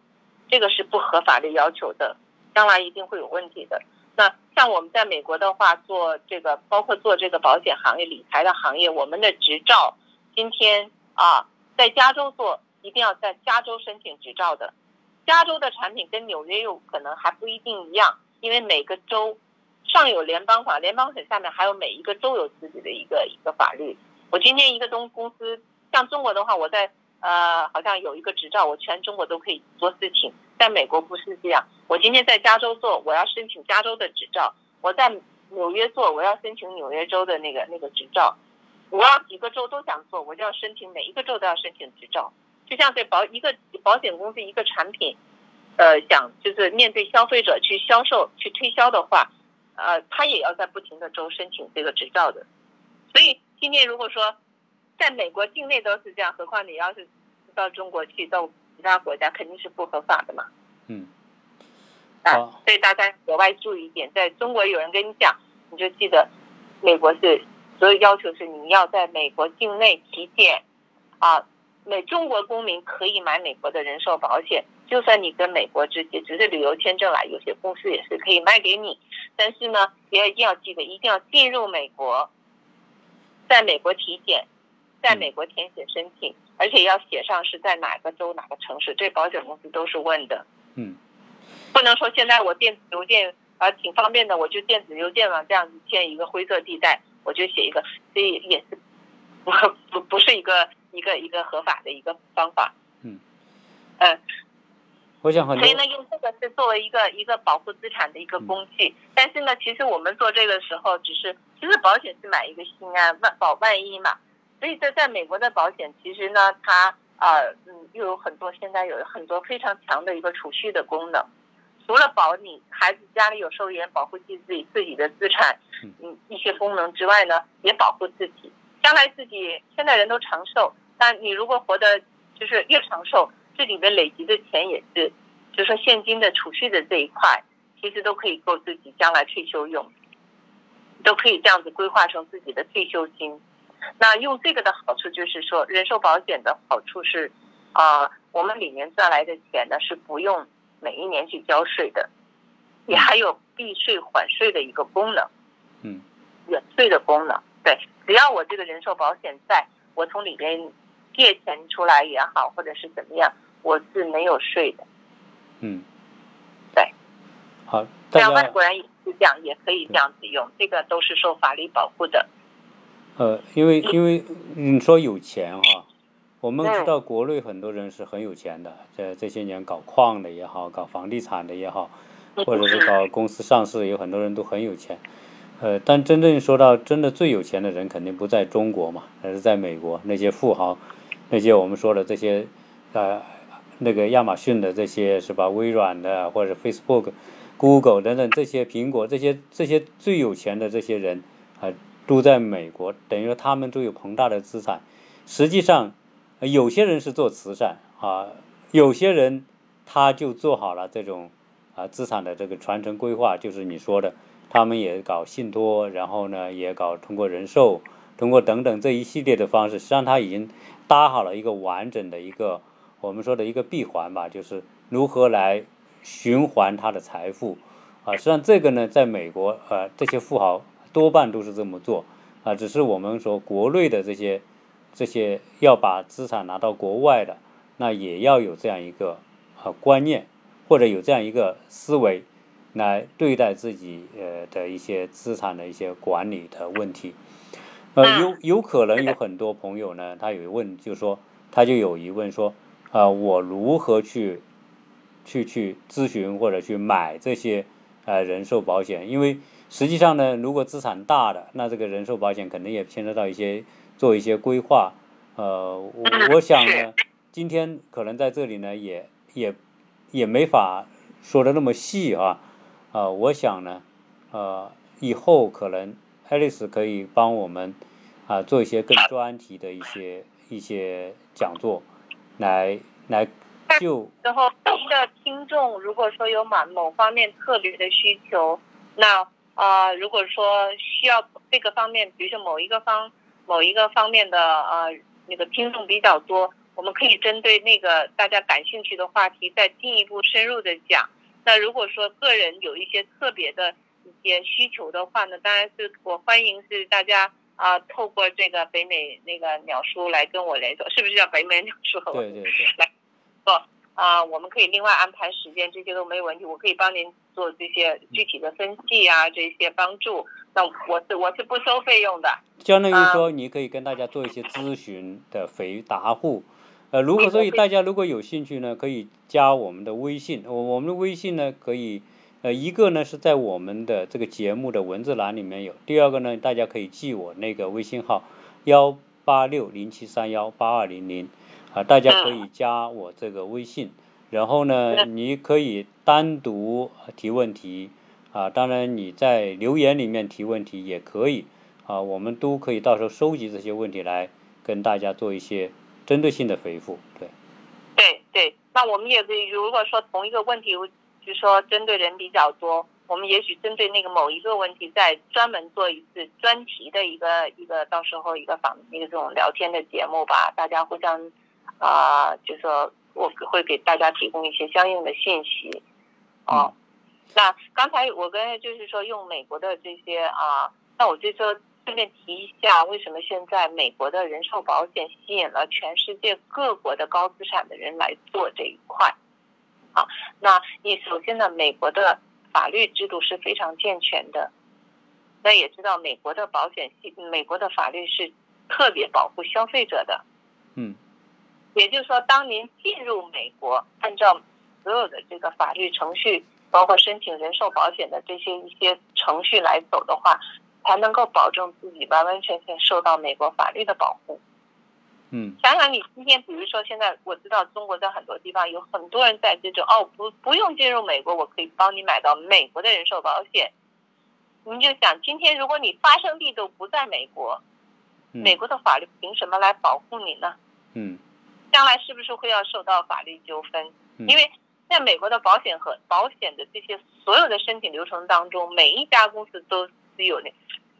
这个是不合法的要求的，将来一定会有问题的。那像我们在美国的话，做这个包括做这个保险行业、理财的行业，我们的执照今天啊，在加州做一定要在加州申请执照的。加州的产品跟纽约有可能还不一定一样，因为每个州上有联邦法，联邦省下面还有每一个州有自己的一个一个法律。我今天一个东公司，像中国的话，我在呃好像有一个执照，我全中国都可以做事情。在美国不是这样，我今天在加州做，我要申请加州的执照；我在纽约做，我要申请纽约州的那个那个执照。我要几个州都想做，我就要申请每一个州都要申请执照。就像对保一个保险公司一个产品，呃，想就是面对消费者去销售、去推销的话，呃，他也要在不停的州申请这个执照的。所以今天如果说在美国境内都是这样，何况你要是到中国去，到其他国家肯定是不合法的嘛。嗯啊，所以大家格外注意一点，在中国有人跟你讲，你就记得，美国是所有要求是你要在美国境内体检，啊，美中国公民可以买美国的人寿保险，就算你跟美国直接只是旅游签证来，有些公司也是可以卖给你，但是呢，也一定要记得，一定要进入美国，在美国体检，在美国填写申请，而且要写上是在哪个州哪个城市，这保险公司都是问的。嗯不能说现在我电子邮件啊、挺方便的，我就电子邮件嘛，这样子建一个灰色地带，我就写一个，所以也是不不不是一个一个一个合法的一个方法。嗯嗯，我想所以呢，用这个是作为一个一个保护资产的一个工具。但是呢，其实我们做这个时候，只是其实保险是买一个心安，万保万一嘛。所以在在美国的保险，其实呢，它呃嗯又有很多现在有很多非常强的一个储蓄的功能。除了保你孩子家里有寿险，保护自己自己自己的资产，嗯一些功能之外呢，也保护自己。将来自己现在人都长寿，但你如果活得就是越长寿，这里面累积的钱也是，就是说现金的储蓄的这一块，其实都可以够自己将来退休用，都可以这样子规划成自己的退休金。那用这个的好处就是说，人寿保险的好处是，啊、我们里面赚来的钱呢是不用每一年去交税的，也还有避税缓税的一个功能。嗯免税的功能。对，只要我这个人寿保险在，我从里边借钱出来也好，或者是怎么样，我是没有税的。嗯，对，好，这大家样外国人也是这样，也可以这样子用，这个都是受法律保护的。呃，因为因为你说有钱哈，我们知嗯道国内很多人是很有钱的，这这些年搞矿的也好，搞房地产的也好，或者是搞公司上市，有很多人都很有钱。呃，但真正说到真的最有钱的人，肯定不在中国嘛，而是在美国。那些富豪，那些我们说的这些，呃，那个亚马逊的这些是吧？微软的或者 Facebook、Google 等等这些苹果这些这些最有钱的这些人啊、都在美国，等于说他们都有庞大的资产。实际上，有些人是做慈善啊，有些人他就做好了这种啊资产的这个传承规划，就是你说的，他们也搞信托，然后呢也搞通过人寿，通过等等这一系列的方式，实际上他已经搭好了一个完整的一个我们说的一个闭环吧，就是如何来循环他的财富啊。实际上这个呢，在美国呃这些富豪多半都是这么做啊，只是我们说国内的这些这些要把资产拿到国外的，那也要有这样一个啊观念，或者有这样一个思维来对待自己呃的一些资产的一些管理的问题。呃，有有可能有很多朋友呢，他有问，就说他就有疑问说，啊、我如何去去去咨询或者去买这些呃人寿保险？因为实际上呢，如果资产大的，那这个人寿保险可能也牵扯到一些做一些规划。呃，我我想呢，今天可能在这里呢，也也也没法说的那么细啊。啊、我想呢，呃，以后可能爱丽丝可以帮我们啊、做一些更专题的一些一些讲座，来来就。然后您的听众如果说有某某方面特别的需求，那啊，如果说需要这个方面，比如说某一个方某一个方面的呃那个听众比较多，我们可以针对那个大家感兴趣的话题再进一步深入的讲。那如果说个人有一些特别的一些需求的话呢，当然是我欢迎是大家啊透过这个北美那个鸟叔来跟我联系，是不是叫北美鸟叔？对对对。来，做啊，我们可以另外安排时间，这些都没有问题。我可以帮您做这些具体的分析啊，这些帮助。那我是我是不收费用的。相当于说，你可以跟大家做一些咨询的回答户。呃，如果所以大家如果有兴趣呢，可以加我们的微信。我我们的微信呢，可以，呃，一个呢是在我们的这个节目的文字栏里面有。第二个呢，大家可以记我那个微信号幺八六零七三幺八二零零，啊，大家可以加我这个微信。然后呢，你可以单独提问题，啊，当然你在留言里面提问题也可以，啊，我们都可以到时候收集这些问题来跟大家做一些。针对性的回复，对，对对，那我们也可以，如果说同一个问题，就是说针对人比较多，我们也许针对那个某一个问题，再专门做一次专题的一个一个，到时候一个访一个这种聊天的节目吧，大家互相啊，就说我会给大家提供一些相应的信息，哦，那刚才我跟就是说用美国的这些啊，那我就说。顺便提一下，为什么现在美国的人寿保险吸引了全世界各国的高资产的人来做这一块？啊，那你首先呢，美国的法律制度是非常健全的，那也知道美国的保险系，美国的法律是特别保护消费者的。嗯，也就是说，当您进入美国，按照所有的这个法律程序，包括申请人寿保险的这些一些程序来走的话。才能够保证自己完完全全受到美国法律的保护。嗯，想想你今天，比如说现在，我知道中国在很多地方有很多人在这种哦，不不用进入美国，我可以帮你买到美国的人寿保险。你就想，今天如果你发生地都不在美国，美国的法律凭什么来保护你呢？嗯，将来是不是会要受到法律纠纷？因为在美国的保险和保险的这些所有的申请流程当中，每一家公司都是有那。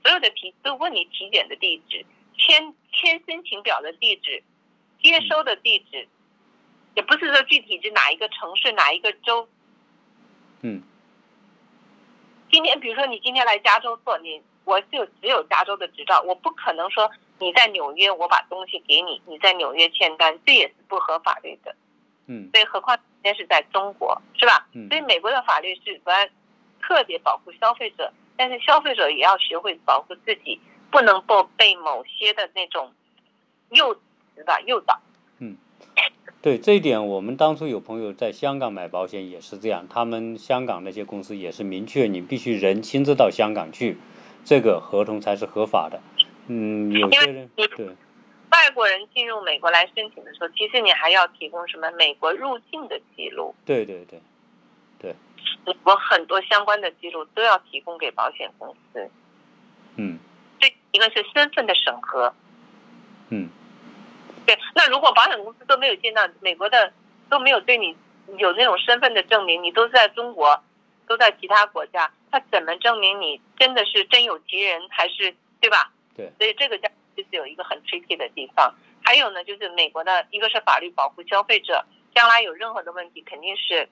所有的体都问你体检的地址、签签申请表的地址、接收的地址，也不是说具体是哪一个城市、哪一个州。嗯。今天，比如说你今天来加州做，你我就只有加州的执照，我不可能说你在纽约，我把东西给你，你在纽约签单，这也是不合法律的。嗯。所以，何况今天是在中国，是吧？嗯。所以，美国的法律是专特别保护消费者。但是消费者也要学会保护自己，不能够被某些的那种诱是吧诱导。嗯，对这一点，我们当初有朋友在香港买保险也是这样，他们香港那些公司也是明确，你必须人亲自到香港去，这个合同才是合法的。嗯，有些人对外国人进入美国来申请的时候，其实你还要提供什么美国入境的记录。对对对。对，我很多相关的记录都要提供给保险公司。嗯，这一个是身份的审核。嗯，对，那如果保险公司都没有见到美国的，都没有对你有那种身份的证明，你都在中国，都在其他国家，他怎么证明你真的是真有其人，还是对吧？对，所以这个就是有一个很 tricky 的地方。还有呢，就是美国的一个是法律保护消费者，将来有任何的问题，肯定是。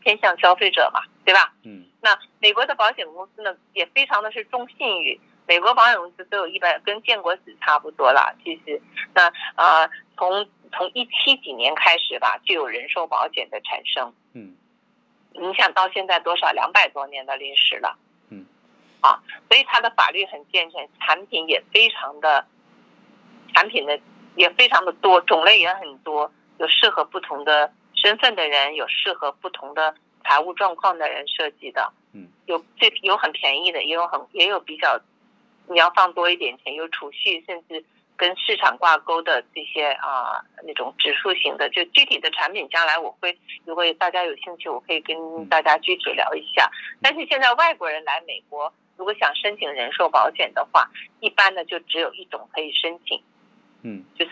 偏向消费者嘛，对吧？嗯。那美国的保险公司呢，也非常的是重信誉。美国保险公司都有一百，跟建国史差不多了。其实，那啊，从从一七几年开始吧，就有人寿保险的产生。嗯。你想到现在多少两百多年的历史了？嗯。啊，所以它的法律很健全，产品也非常的，产品的也非常的多，种类也很多，有适合不同的。身份的人有适合不同的财务状况的人设计的，嗯，有这有很便宜的，也有很也有比较，你要放多一点钱，有储蓄，甚至跟市场挂钩的这些啊那种指数型的，就具体的产品，将来我会如果大家有兴趣，我可以跟大家具体聊一下。但是现在外国人来美国，如果想申请人寿保险的话，一般呢就只有一种可以申请，嗯，就是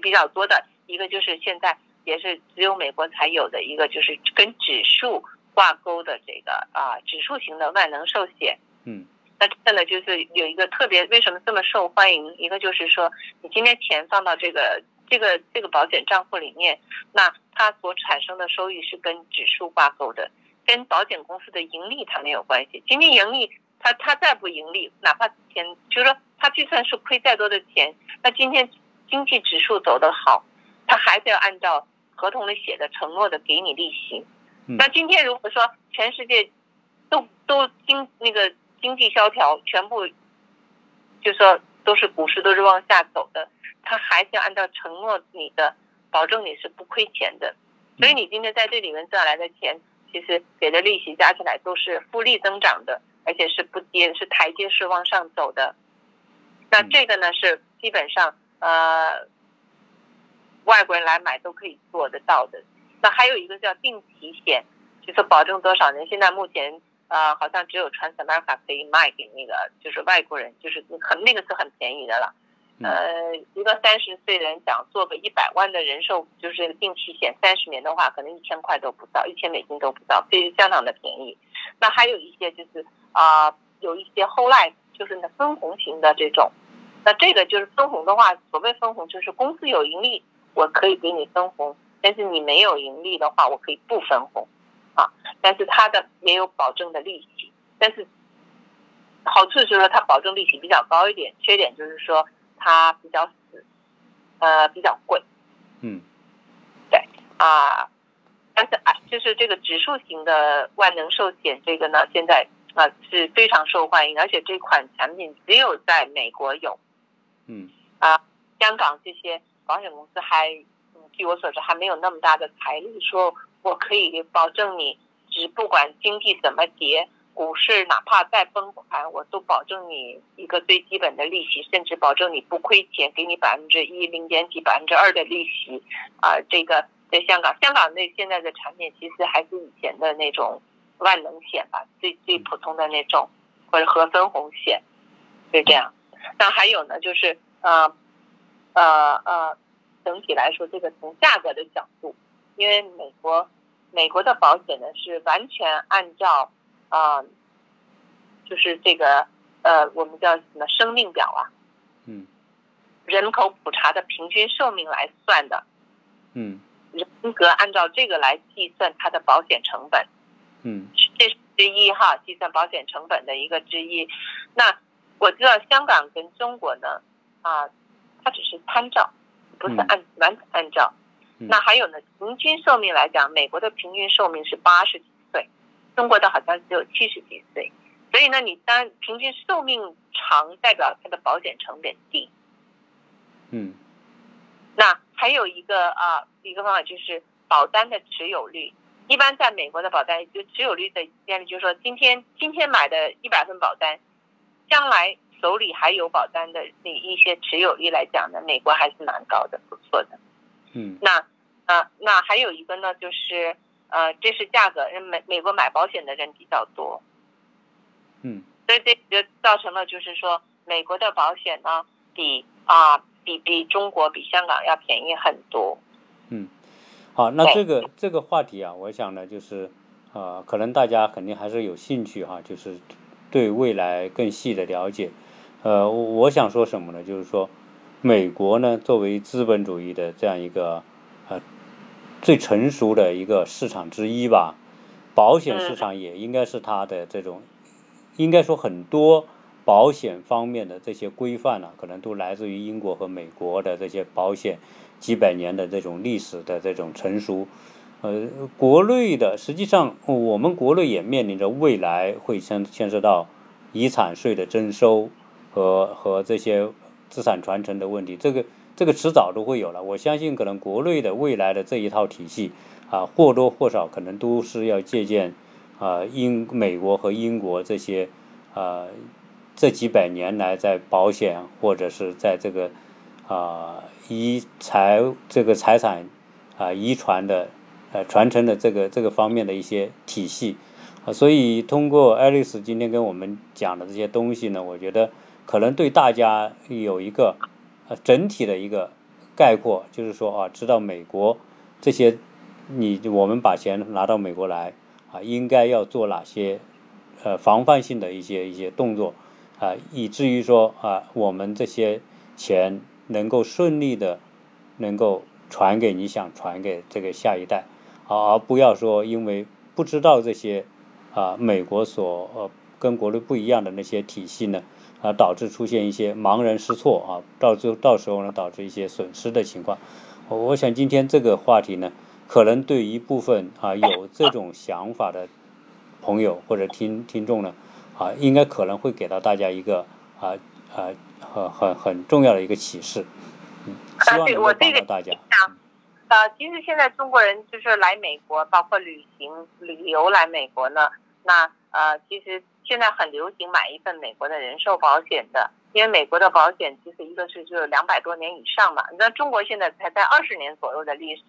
比较多的一个就是现在。也是只有美国才有的一个，就是跟指数挂钩的这个啊指数型的万能寿险。嗯，那这个呢，就是有一个特别，为什么这么受欢迎？一个就是说，你今天钱放到这个这个这个保险账户里面，那它所产生的收益是跟指数挂钩的，跟保险公司的盈利它没有关系。今天盈利，它它再不盈利，哪怕钱就是说他就算是亏再多的钱，那今天经济指数走得好，他还是要按照合同里写的承诺的给你利息。嗯那今天如果说全世界都都经那个经济萧条，全部就说都是股市都是往下走的，他还是要按照承诺你的，保证你是不亏钱的。所以你今天在这里面赚来的钱，其实给的利息加起来都是复利增长的，而且是不跌，是台阶式往上走的。那嗯这个呢是基本上呃外国人来买都可以做得到的。那还有一个叫定期险，就是保证多少年。现在目前呃好像只有 Transamerica 可以卖给那个就是外国人，就是很那个是很便宜的了。嗯呃，一个三十岁的人想做个一百万的人寿，就是定期险，三十年的话，可能一千块都不到，一千美金都不到，这是相当的便宜。那还有一些就是啊、有一些 whole life，就是那分红型的这种。那这个就是分红的话，所谓分红就是公司有盈利，我可以给你分红，但是你没有盈利的话，我可以不分红，啊，但是它的也有保证的利息，但是好处就是说它保证利息比较高一点，缺点就是说它比较死，呃，比较贵嗯对啊。但是啊，就是这个指数型的万能寿险，这个呢，现在啊是非常受欢迎，而且这款产品只有在美国有，嗯啊香港这些保险公司还，嗯，据我所知还没有那么大的财力，说我可以保证你，只不管经济怎么跌，股市哪怕再崩盘，我都保证你一个最基本的利息，甚至保证你不亏钱，给你百分之一、零点几、百分之二的利息。啊、这个在香港，香港那现在的产品其实还是以前的那种万能险吧，最最普通的那种，或者和分红险，就这样。那还有呢，就是呃呃呃，整体来说，这个从价格的角度，因为美国美国的保险呢是完全按照啊、呃就是这个呃我们叫什么生命表啊，嗯人口普查的平均寿命来算的，嗯人格按照这个来计算它的保险成本。嗯。这是之一哈，计算保险成本的一个之一。那我知道香港跟中国呢，啊，它只是参照，不是按、完全按照。那还有呢，平均寿命来讲，美国的平均寿命是八十几岁，中国的好像只有七十几岁。所以呢，你单平均寿命长，代表它的保险成本低。嗯。那还有一个啊，一个方法就是保单的持有率。一般在美国的保单，就持有率的建立，就是说今天今天买的一百份保单，将来手里还有保单的那一些持有率来讲呢，美国还是蛮高的，不错的。嗯那啊，那还有一个呢，就是呃，这是价格，人美美国买保险的人比较多，嗯所以这就造成了就是说，美国的保险呢比啊比比中国比香港要便宜很多。嗯，好，那这个这个话题啊，我想呢，就是呃，可能大家肯定还是有兴趣哈，就是对未来更细的了解。呃，我我想说什么呢？就是说，美国呢，作为资本主义的这样一个呃最成熟的一个市场之一吧，保险市场也应该是它的这种，应该说很多保险方面的这些规范呢、可能都来自于英国和美国的这些保险几百年的这种历史的这种成熟。呃，国内的实际上我们国内也面临着未来会牵牵涉到遗产税的征收和和这些资产传承的问题，这个这个迟早都会有了。我相信可能国内的未来的这一套体系啊，或多或少可能都是要借鉴啊英美国和英国这些啊这几百年来在保险或者是在这个啊遗财这个财产啊遗传的呃传承的这个这个方面的一些体系。啊，所以通过爱丽丝今天跟我们讲的这些东西呢，我觉得可能对大家有一个呃整体的一个概括，就是说啊，知道美国这些你我们把钱拿到美国来啊，应该要做哪些呃防范性的一些一些动作啊，以至于说啊，我们这些钱能够顺利的能够传给你想传给这个下一代，而不要说因为不知道这些啊美国所呃跟国内不一样的那些体系呢。啊，导致出现一些茫然失措啊，到最到时候呢，导致一些损失的情况。我想今天这个话题呢，可能对一部分啊有这种想法的朋友或者听听众呢，啊，应该可能会给到大家一个啊啊很很很重要的一个启示。嗯，希望能够帮到大家。呃，其实现在中国人就是来美国，包括旅行旅游来美国呢，那呃，其实。现在很流行买一份美国的人寿保险的，因为美国的保险其实一个是就两百多年以上嘛，那中国现在才在二十年左右的历史，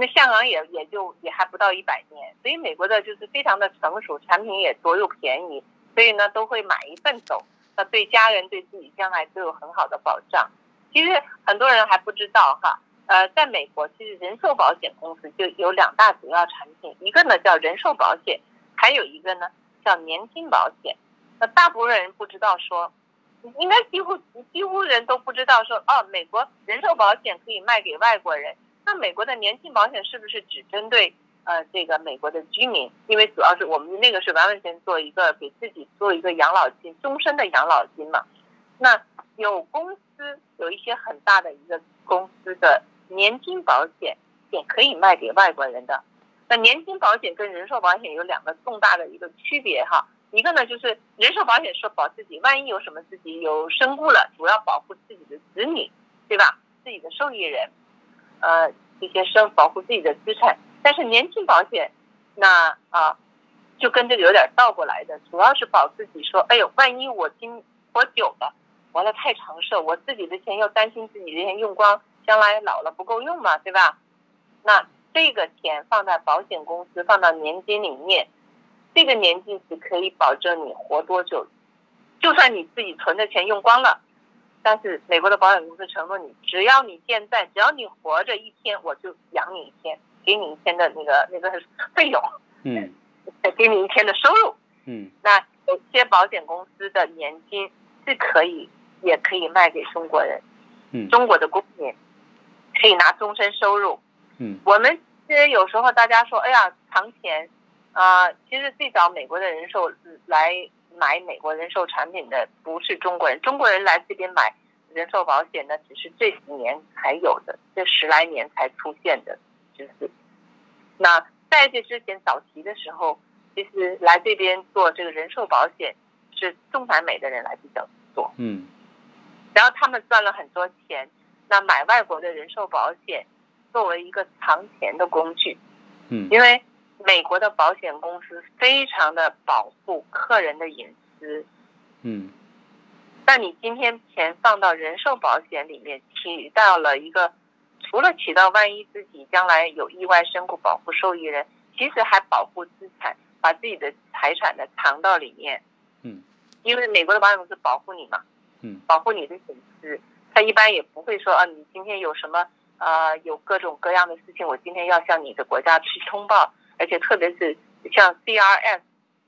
那香港也也就也还不到一百年，所以美国的就是非常的成熟，产品也多又便宜，所以呢都会买一份走，对家人对自己将来都有很好的保障。其实很多人还不知道哈，呃，在美国其实人寿保险公司就有两大主要产品，一个呢叫人寿保险，还有一个呢。叫年金保险，那大部分人不知道说，应该几乎几乎人都不知道说，哦，美国人寿保险可以卖给外国人，那美国的年金保险是不是只针对呃这个美国的居民？因为主要是我们那个是完完全做一个给自己做一个养老金，终身的养老金嘛。那有公司有一些很大的一个公司的年金保险也可以卖给外国人的。那年金保险跟人寿保险有两个重大的一个区别哈，一个呢就是人寿保险是保自己，万一有什么自己有身故了，主要保护自己的子女，对吧？自己的受益人，呃，这些生保护自己的资产。但是年金保险，那啊，就跟这个有点倒过来的，主要是保自己，说，哎呦，万一我今活久了，活了太长寿，我自己的钱又担心自己的钱用光，将来老了不够用嘛，对吧？那。这个钱放在保险公司，放到年金里面，这个年金只可以保证你活多久。就算你自己存的钱用光了，但是美国的保险公司承诺你，只要你健在，只要你活着一天，我就养你一天，给你一天的那个那个费用，嗯，再 给你一天的收入，嗯。那有些保险公司的年金是可以，也可以卖给中国人，嗯，中国的公民可以拿终身收入。嗯，我们其实有时候大家说，哎呀，藏钱，啊，其实最早美国的人寿来买美国人寿产品的不是中国人，中国人来这边买人寿保险呢，只是这几年才有的，这十来年才出现的，在这之前早期的时候，其实来这边做这个人寿保险是中南美的人来比较多，嗯，然后他们赚了很多钱，那买外国的人寿保险。作为一个藏钱的工具，嗯，因为美国的保险公司非常的保护客人的隐私，嗯，那你今天钱放到人寿保险里面，起到了一个除了起到万一自己将来有意外身故保护受益人，其实还保护资产，把自己的财产呢藏到里面，嗯，因为美国的保险公司保护你嘛，嗯，保护你的隐私，他一般也不会说啊，你今天有什么。呃，有各种各样的事情，我今天要向你的国家去通报，而且特别是像 CRS，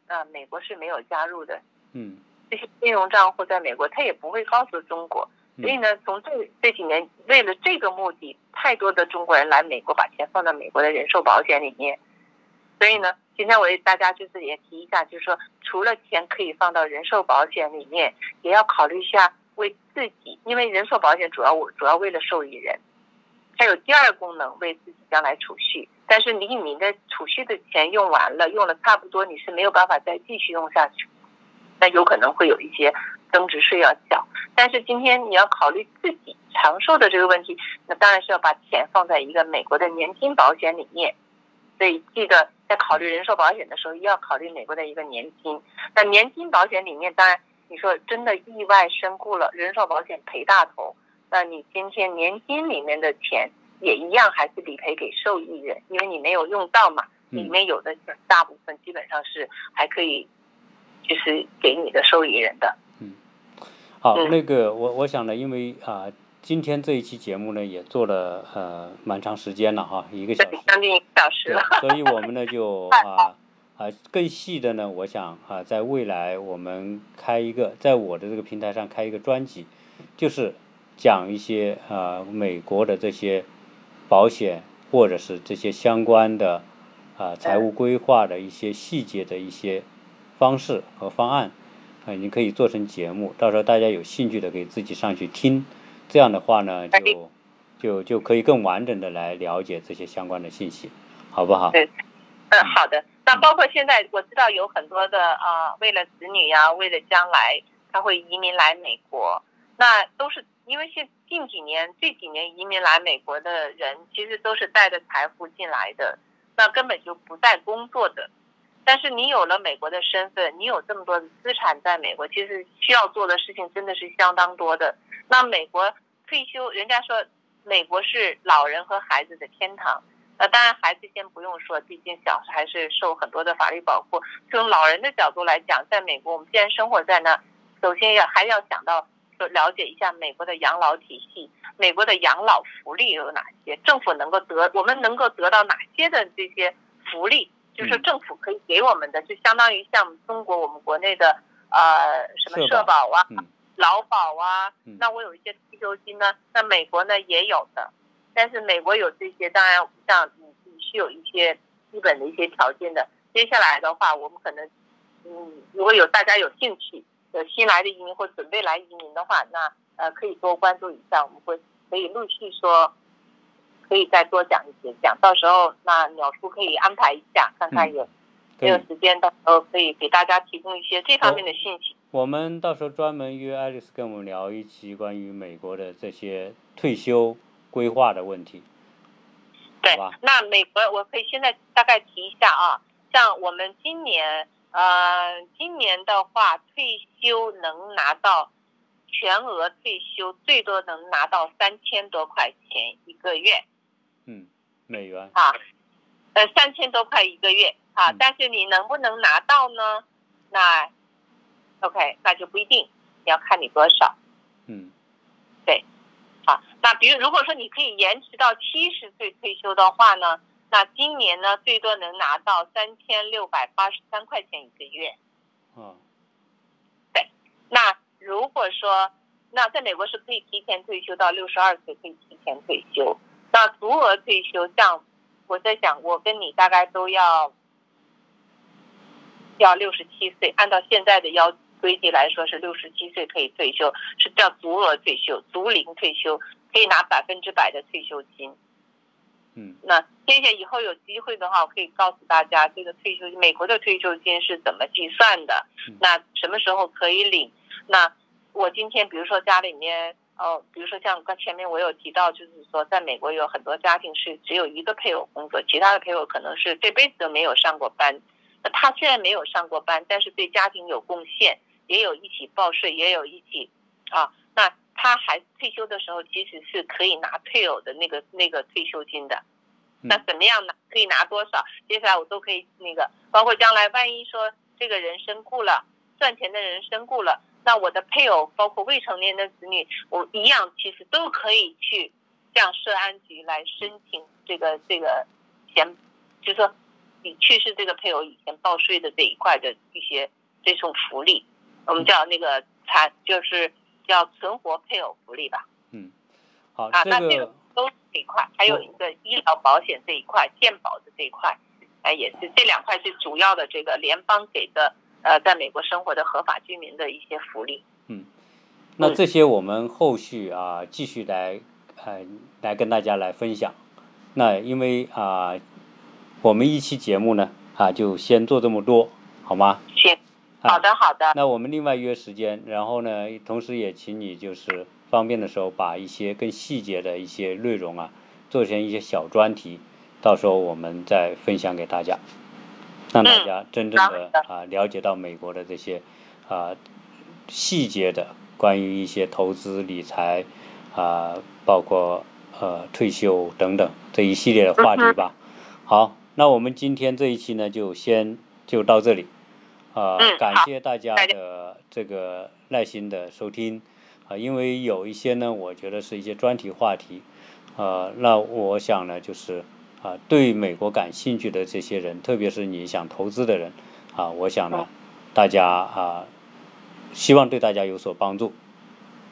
呃，美国是没有加入的，嗯，这些金融账户在美国，他也不会告诉中国，所以呢，从这这几年为了这个目的，太多的中国人来美国把钱放到美国的人寿保险里面，所以呢，今天我给大家就是也提一下，就是说除了钱可以放到人寿保险里面，也要考虑一下为自己，因为人寿保险主要我主要为了受益人。还有第二功能，为自己将来储蓄。但是你你的储蓄的钱用完了，用了差不多，你是没有办法再继续用下去，那有可能会有一些增值税要缴。但是今天你要考虑自己长寿的这个问题，那当然是要把钱放在一个美国的年金保险里面。所以记得在考虑人寿保险的时候，要考虑美国的一个年金。那年金保险里面，当然你说真的意外身故了，人寿保险赔大头。那你今天年金里面的钱也一样，还是理赔给受益人，因为你没有用到嘛。里面有的大部分基本上是还可以，就是给你的受益人的。嗯，好，那个我我想呢，因为啊，今天这一期节目呢，也做了呃蛮长时间了哈，一个小时，将近一个小时了。所以我们呢 就啊啊更细的呢，我想啊，在未来我们开一个，在我的这个平台上开一个专辑，就是讲一些啊美国的这些保险或者是这些相关的啊财务规划的一些细节的一些方式和方案啊，你可以做成节目，到时候大家有兴趣的可以自己上去听。这样的话呢，就就就可以更完整的来了解这些相关的信息，好不好？对，嗯，好的。那包括现在我知道有很多的啊，为了子女呀，为了将来，他会移民来美国。那都是因为现近几年这几年移民来美国的人，其实都是带着财富进来的，那根本就不在工作的。但是你有了美国的身份，你有这么多的资产在美国，其实需要做的事情真的是相当多的。那美国。退休，人家说美国是老人和孩子的天堂。那当然，孩子先不用说，毕竟小孩是受很多的法律保护。从老人的角度来讲，在美国，我们既然生活在那，首先要还要想到说了解一下美国的养老体系，美国的养老福利有哪些，政府能够得我们能够得到哪些的这些福利，就是政府可以给我们的，就相当于像中国我们国内的呃什么社保啊。劳保啊，那我有一些退休金呢。那美国呢也有的，但是美国有这些，当然像你你是有一些基本的一些条件的。接下来的话，我们可能，嗯，如果有大家有兴趣，有新来的移民或准备来移民的话，那呃可以多关注一下，我们会可以陆续说，可以再多讲一些讲。到时候那鸟叔可以安排一下，看看有没有时间，到时候可以给大家提供一些这方面的信息。我们到时候专门约爱丽丝跟我们聊一期关于美国的这些退休规划的问题。对，那美国我可以现在大概提一下啊，像我们今年呃，今年的话退休能拿到全额退休，最多能拿到三千多块钱一个月。嗯，美元。啊，呃，三千多块一个月啊，但是你能不能拿到呢？那 OK，那就不一定，要看你多少。嗯，对，啊，那比如如果说你可以延迟到七十岁退休的话呢，那今年呢最多能拿到三千六百八十三块钱一个月。嗯，对，那如果说那在美国是可以提前退休到六十二岁可以提前退休，那足额退休像我在想，我跟你大概都要要六十七岁，按照现在的要。规定来说是六十七岁可以退休，是叫足额退休、足龄退休，可以拿百分之百的退休金。嗯，那谢谢以后有机会的话，我可以告诉大家这个退休美国的退休金是怎么计算的，那什么时候可以领？那我今天比如说家里面哦，比如说像刚前面我有提到，就是说在美国有很多家庭是只有一个配偶工作，其他的配偶可能是这辈子都没有上过班。那他虽然没有上过班，但是对家庭有贡献。也有一起报税，也有一起，啊，那他还退休的时候，其实是可以拿配偶的那个那个退休金的。那怎么样拿？可以拿多少？接下来我都可以那个，包括将来万一说这个人身故了，赚钱的人身故了，那我的配偶包括未成年的子女，我一样其实都可以去向社安局来申请这个这个钱，就是说你去世这个配偶以前报税的这一块的一些这种福利。我们叫那个残，就是叫存活配偶福利吧。嗯，好，啊，那这个都这一块，还有一个医疗保险这一块，健保的这一块，哎，也是这两块是主要的这个联邦给的，呃，在美国生活的合法居民的一些福利。嗯，那这些我们后续啊继续来，呃，来跟大家来分享。那因为啊，我们一期节目呢啊就先做这么多，好吗？行。好的，好的。那我们另外约时间，然后呢，同时也请你就是方便的时候，把一些更细节的一些内容啊，做成一些小专题，到时候我们再分享给大家，让大家真正的啊了解到美国的这些啊细节的关于一些投资理财啊，包括呃退休等等这一系列的话题吧。好，那我们今天这一期呢，就先就到这里。啊，感谢大家的这个耐心的收听，啊，啊，因为有一些呢，我觉得是一些专题话题，呃，那我想呢，就是啊，对美国感兴趣的这些人，特别是你想投资的人，啊，我想呢，大家啊，希望对大家有所帮助。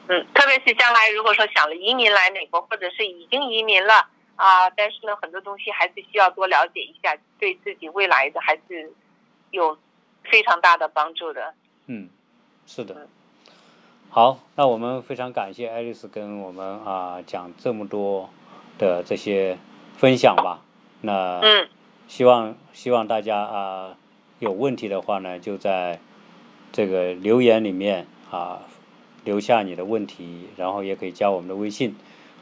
嗯，特别是将来如果说想了移民来美国，或者是已经移民了啊，但是呢，很多东西还是需要多了解一下，对自己未来的还是有非常大的帮助的。嗯，是的。好，那我们非常感谢爱丽丝跟我们啊讲这么多的这些分享吧。那嗯，希望希望大家啊有问题的话呢，就在这个留言里面啊留下你的问题，然后也可以加我们的微信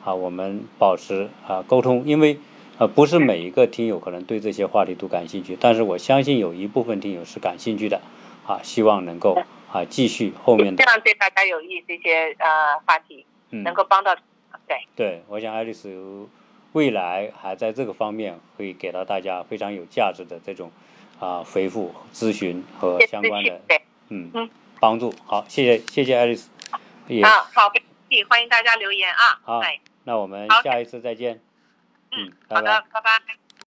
啊，我们保持啊沟通。因为呃不是每一个听友可能对这些话题都感兴趣，但是我相信有一部分听友是感兴趣的啊，希望能够。啊，继续后面的这样对大家有益，这些呃话题能够帮到对。对，我想爱丽丝未来还在这个方面会给到大家非常有价值的这种啊回复咨询和相关的嗯嗯帮助。好，谢谢谢谢爱丽丝。啊，好，欢迎大家留言啊。好，那我们下一次再见。嗯，好的，拜拜。